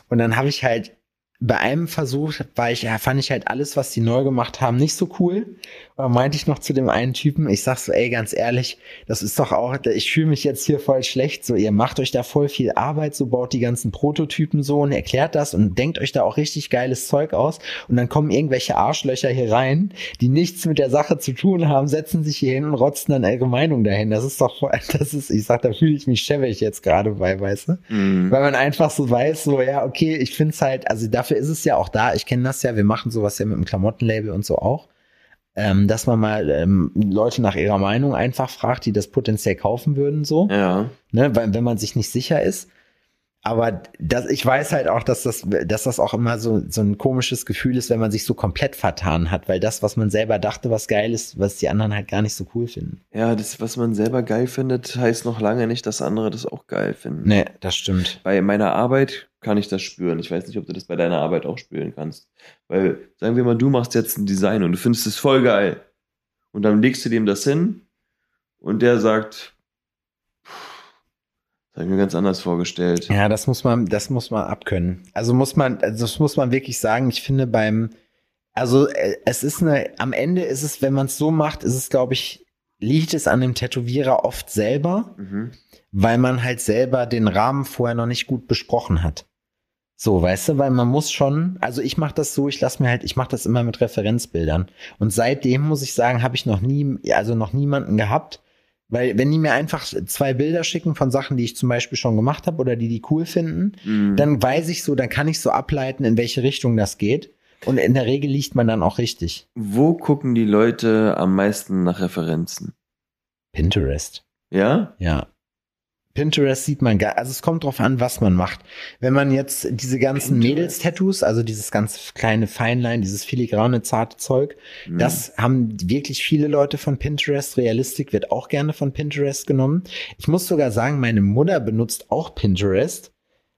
Und dann habe ich halt bei einem Versuch war ich, ja, fand ich halt alles, was die neu gemacht haben, nicht so cool. Und meinte ich noch zu dem einen Typen, ich sag so, ey, ganz ehrlich, das ist doch auch, ich fühle mich jetzt hier voll schlecht. So, ihr macht euch da voll viel Arbeit, so baut die ganzen Prototypen so und erklärt das und denkt euch da auch richtig geiles Zeug aus. Und dann kommen irgendwelche Arschlöcher hier rein, die nichts mit der Sache zu tun haben, setzen sich hier hin und rotzen dann ihre Meinung dahin. Das ist doch, voll, das ist, ich sag, da fühle ich mich schäbig jetzt gerade bei, weißt du? Mhm. Weil man einfach so weiß, so, ja, okay, ich finde es halt, also dafür ist es ja auch da, ich kenne das ja, wir machen sowas ja mit dem Klamottenlabel und so auch, ähm, dass man mal ähm, Leute nach ihrer Meinung einfach fragt, die das potenziell kaufen würden, so, Ja. ne, weil, wenn man sich nicht sicher ist. Aber das, ich weiß halt auch, dass das, dass das auch immer so, so ein komisches Gefühl ist, wenn man sich so komplett vertan hat, weil das, was man selber dachte, was geil ist, was die anderen halt gar nicht so cool finden. Ja, das, was man selber geil findet, heißt noch lange nicht, dass andere das auch geil finden. Nee, das stimmt. Bei meiner Arbeit kann ich das spüren. Ich weiß nicht, ob du das bei deiner Arbeit auch spüren kannst. Weil, sagen wir mal, du machst jetzt ein Design und du findest es voll geil. Und dann legst du dem das hin und der sagt, habe ich mir ganz anders vorgestellt. Ja, das muss man, das muss man abkönnen. Also muss man, also das muss man wirklich sagen. Ich finde beim, also äh, es ist eine, am Ende ist es, wenn man es so macht, ist es, glaube ich, liegt es an dem Tätowierer oft selber, Mhm. weil man halt selber den Rahmen vorher noch nicht gut besprochen hat. So, weißt du, weil man muss schon, also ich mache das so, ich lasse mir halt, ich mache das immer mit Referenzbildern. Und seitdem muss ich sagen, habe ich noch nie, also noch niemanden gehabt, weil wenn die mir einfach zwei Bilder schicken von Sachen, die ich zum Beispiel schon gemacht habe oder die die cool finden, Mhm. dann weiß ich so, dann kann ich so ableiten, in welche Richtung das geht. Und in der Regel liegt man dann auch richtig. Wo gucken die Leute am meisten nach Referenzen? Pinterest. Ja? Ja. Pinterest sieht man gar, also es kommt drauf an, was man macht. Wenn man jetzt diese ganzen. Mädels-Tattoos, also dieses ganz kleine Feinlein, dieses filigrane, zarte Zeug, Mhm. das haben wirklich viele Leute von Pinterest. Realistik wird auch gerne von Pinterest genommen. Ich muss sogar sagen, meine Mutter benutzt auch Pinterest.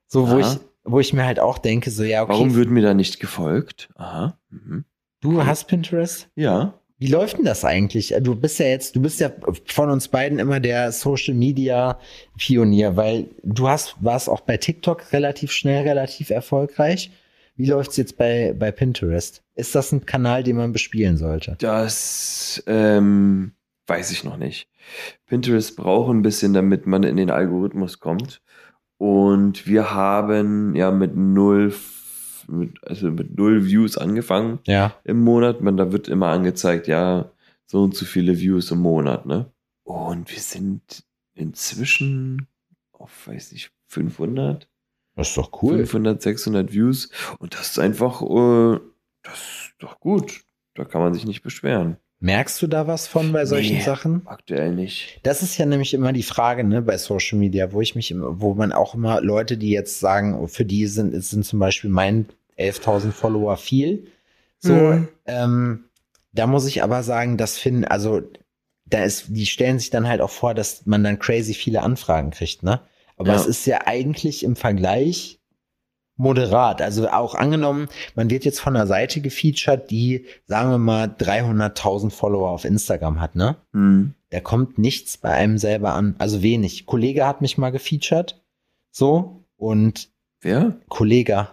So, wo Aha. ich, wo ich mir halt auch denke, so, ja, okay, Warum wird mir da nicht gefolgt? Aha. Mhm. du hast Pinterest? Ja. Wie läuft denn das eigentlich? Du bist ja jetzt, du bist ja von uns beiden immer der Social Media Pionier, weil du hast, warst auch bei TikTok relativ schnell, relativ erfolgreich. Wie läuft's jetzt bei, bei Pinterest? Ist das ein Kanal, den man bespielen sollte? Das ähm, weiß ich noch nicht. Pinterest braucht ein bisschen, damit man in den Algorithmus kommt. Und wir haben ja mit null, mit, also mit null Views angefangen Ja. im Monat. Man, da wird immer angezeigt, ja, so und so viele Views im Monat, ne? Und wir sind inzwischen auf, weiß nicht, 500? Das ist doch cool. 500, 600 Views. Und das ist einfach, äh, das ist doch gut. Da kann man sich nicht beschweren. Merkst du da was von bei solchen Nee. Sachen? Aktuell nicht. Das ist ja nämlich immer die Frage, ne, bei Social Media, wo ich mich, immer, wo man auch immer Leute, die jetzt sagen, oh, für die sind, es sind zum Beispiel mein 11.000 Follower viel. So, Mhm. ähm, da muss ich aber sagen, das finden, also, da ist, die stellen sich dann halt auch vor, dass man dann crazy viele Anfragen kriegt, ne? Aber Ja. es ist ja eigentlich im Vergleich moderat. Also auch angenommen, man wird jetzt von einer Seite gefeatured, die, sagen wir mal, 300.000 Follower auf Instagram hat, ne? Hm. da kommt nichts bei einem selber an. Also wenig. Kollege hat mich mal gefeatured. So. Und Wer? Kollege,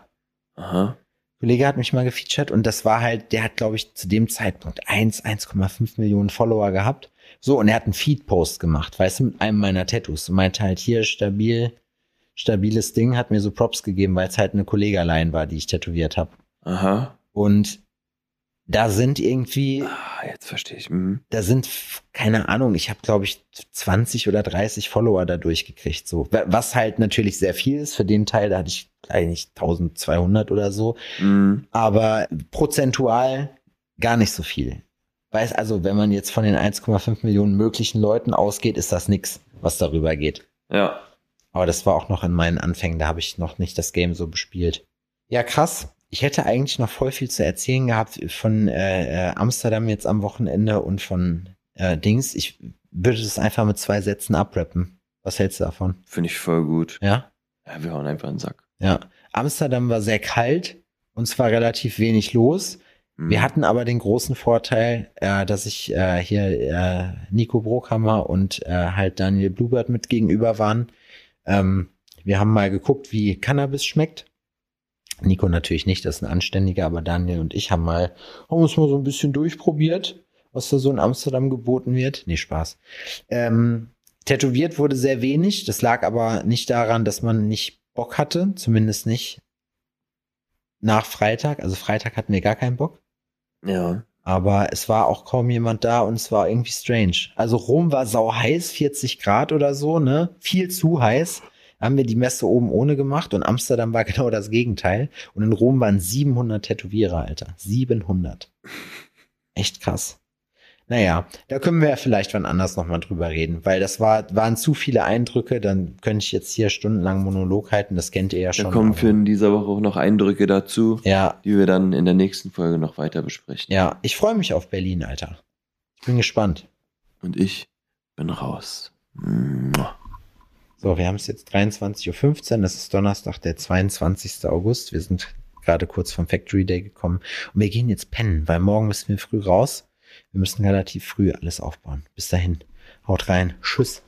Aha. Kollege hat mich mal gefeatured und das war halt, der hat, glaube ich, zu dem Zeitpunkt 1, 1,5 Millionen Follower gehabt. So, und er hat einen Feed-Post gemacht, weißt du, mit einem meiner Tattoos. Und meinte halt hier stabil, stabiles Ding, hat mir so Props gegeben, weil es halt eine Kollegerlein war, die ich tätowiert habe. Aha. Und da sind irgendwie, Ah, jetzt verstehe ich. Mhm. da sind, keine Ahnung, ich habe, glaube ich, 20 oder 30 Follower da durchgekriegt. So. Wa- Was halt natürlich sehr viel ist. Für den Teil, da hatte ich eigentlich 1200 oder so. Mhm. Aber prozentual gar nicht so viel. Weiß also, wenn man jetzt von den 1,5 Millionen möglichen Leuten ausgeht, ist das nix, was darüber geht. Ja. Aber das war auch noch in meinen Anfängen, da habe ich noch nicht das Game so bespielt. Ja, krass. Ich hätte eigentlich noch voll viel zu erzählen gehabt von äh, äh, Amsterdam jetzt am Wochenende und von äh, Dings. Ich würde das einfach mit zwei Sätzen abrappen. Was hältst du davon? Finde ich voll gut. Ja? Ja, wir hauen einfach in den Sack. Ja. Amsterdam war sehr kalt und zwar relativ wenig los. Mhm. Wir hatten aber den großen Vorteil, äh, dass ich äh, hier äh, Nico Brockhammer und äh, halt Daniel Bluebird mit gegenüber waren. Ähm, wir haben mal geguckt, wie Cannabis schmeckt. Nico natürlich nicht, das ist ein Anständiger, aber Daniel und ich haben mal, haben uns mal so ein bisschen durchprobiert, was da so in Amsterdam geboten wird. Nee, Spaß. Ähm, tätowiert wurde sehr wenig. Das lag aber nicht daran, dass man nicht Bock hatte, zumindest nicht nach Freitag. Also Freitag hatten wir gar keinen Bock. Ja. Aber es war auch kaum jemand da und es war irgendwie strange. Also Rom war sau heiß, 40 Grad oder so, ne? Viel zu heiß. Haben wir die Messe oben ohne gemacht und Amsterdam war genau das Gegenteil. Und in Rom waren 700 Tätowierer, Alter. 700. Echt krass. Naja, da können wir ja vielleicht wann anders nochmal drüber reden, weil das war, waren zu viele Eindrücke, dann könnte ich jetzt hier stundenlang Monolog halten, das kennt ihr ja schon. Da kommen für in dieser Woche auch noch Eindrücke dazu, Ja, die wir dann in der nächsten Folge noch weiter besprechen. ja, ich freue mich auf Berlin, Alter. Ich bin gespannt. Und ich bin raus. Mua. So, wir haben es jetzt 23.15 Uhr, das ist Donnerstag, der 22. August. Wir sind gerade kurz vom Factory Day gekommen und wir gehen jetzt pennen, weil morgen müssen wir früh raus. Wir müssen relativ früh alles aufbauen. Bis dahin, haut rein, tschüss.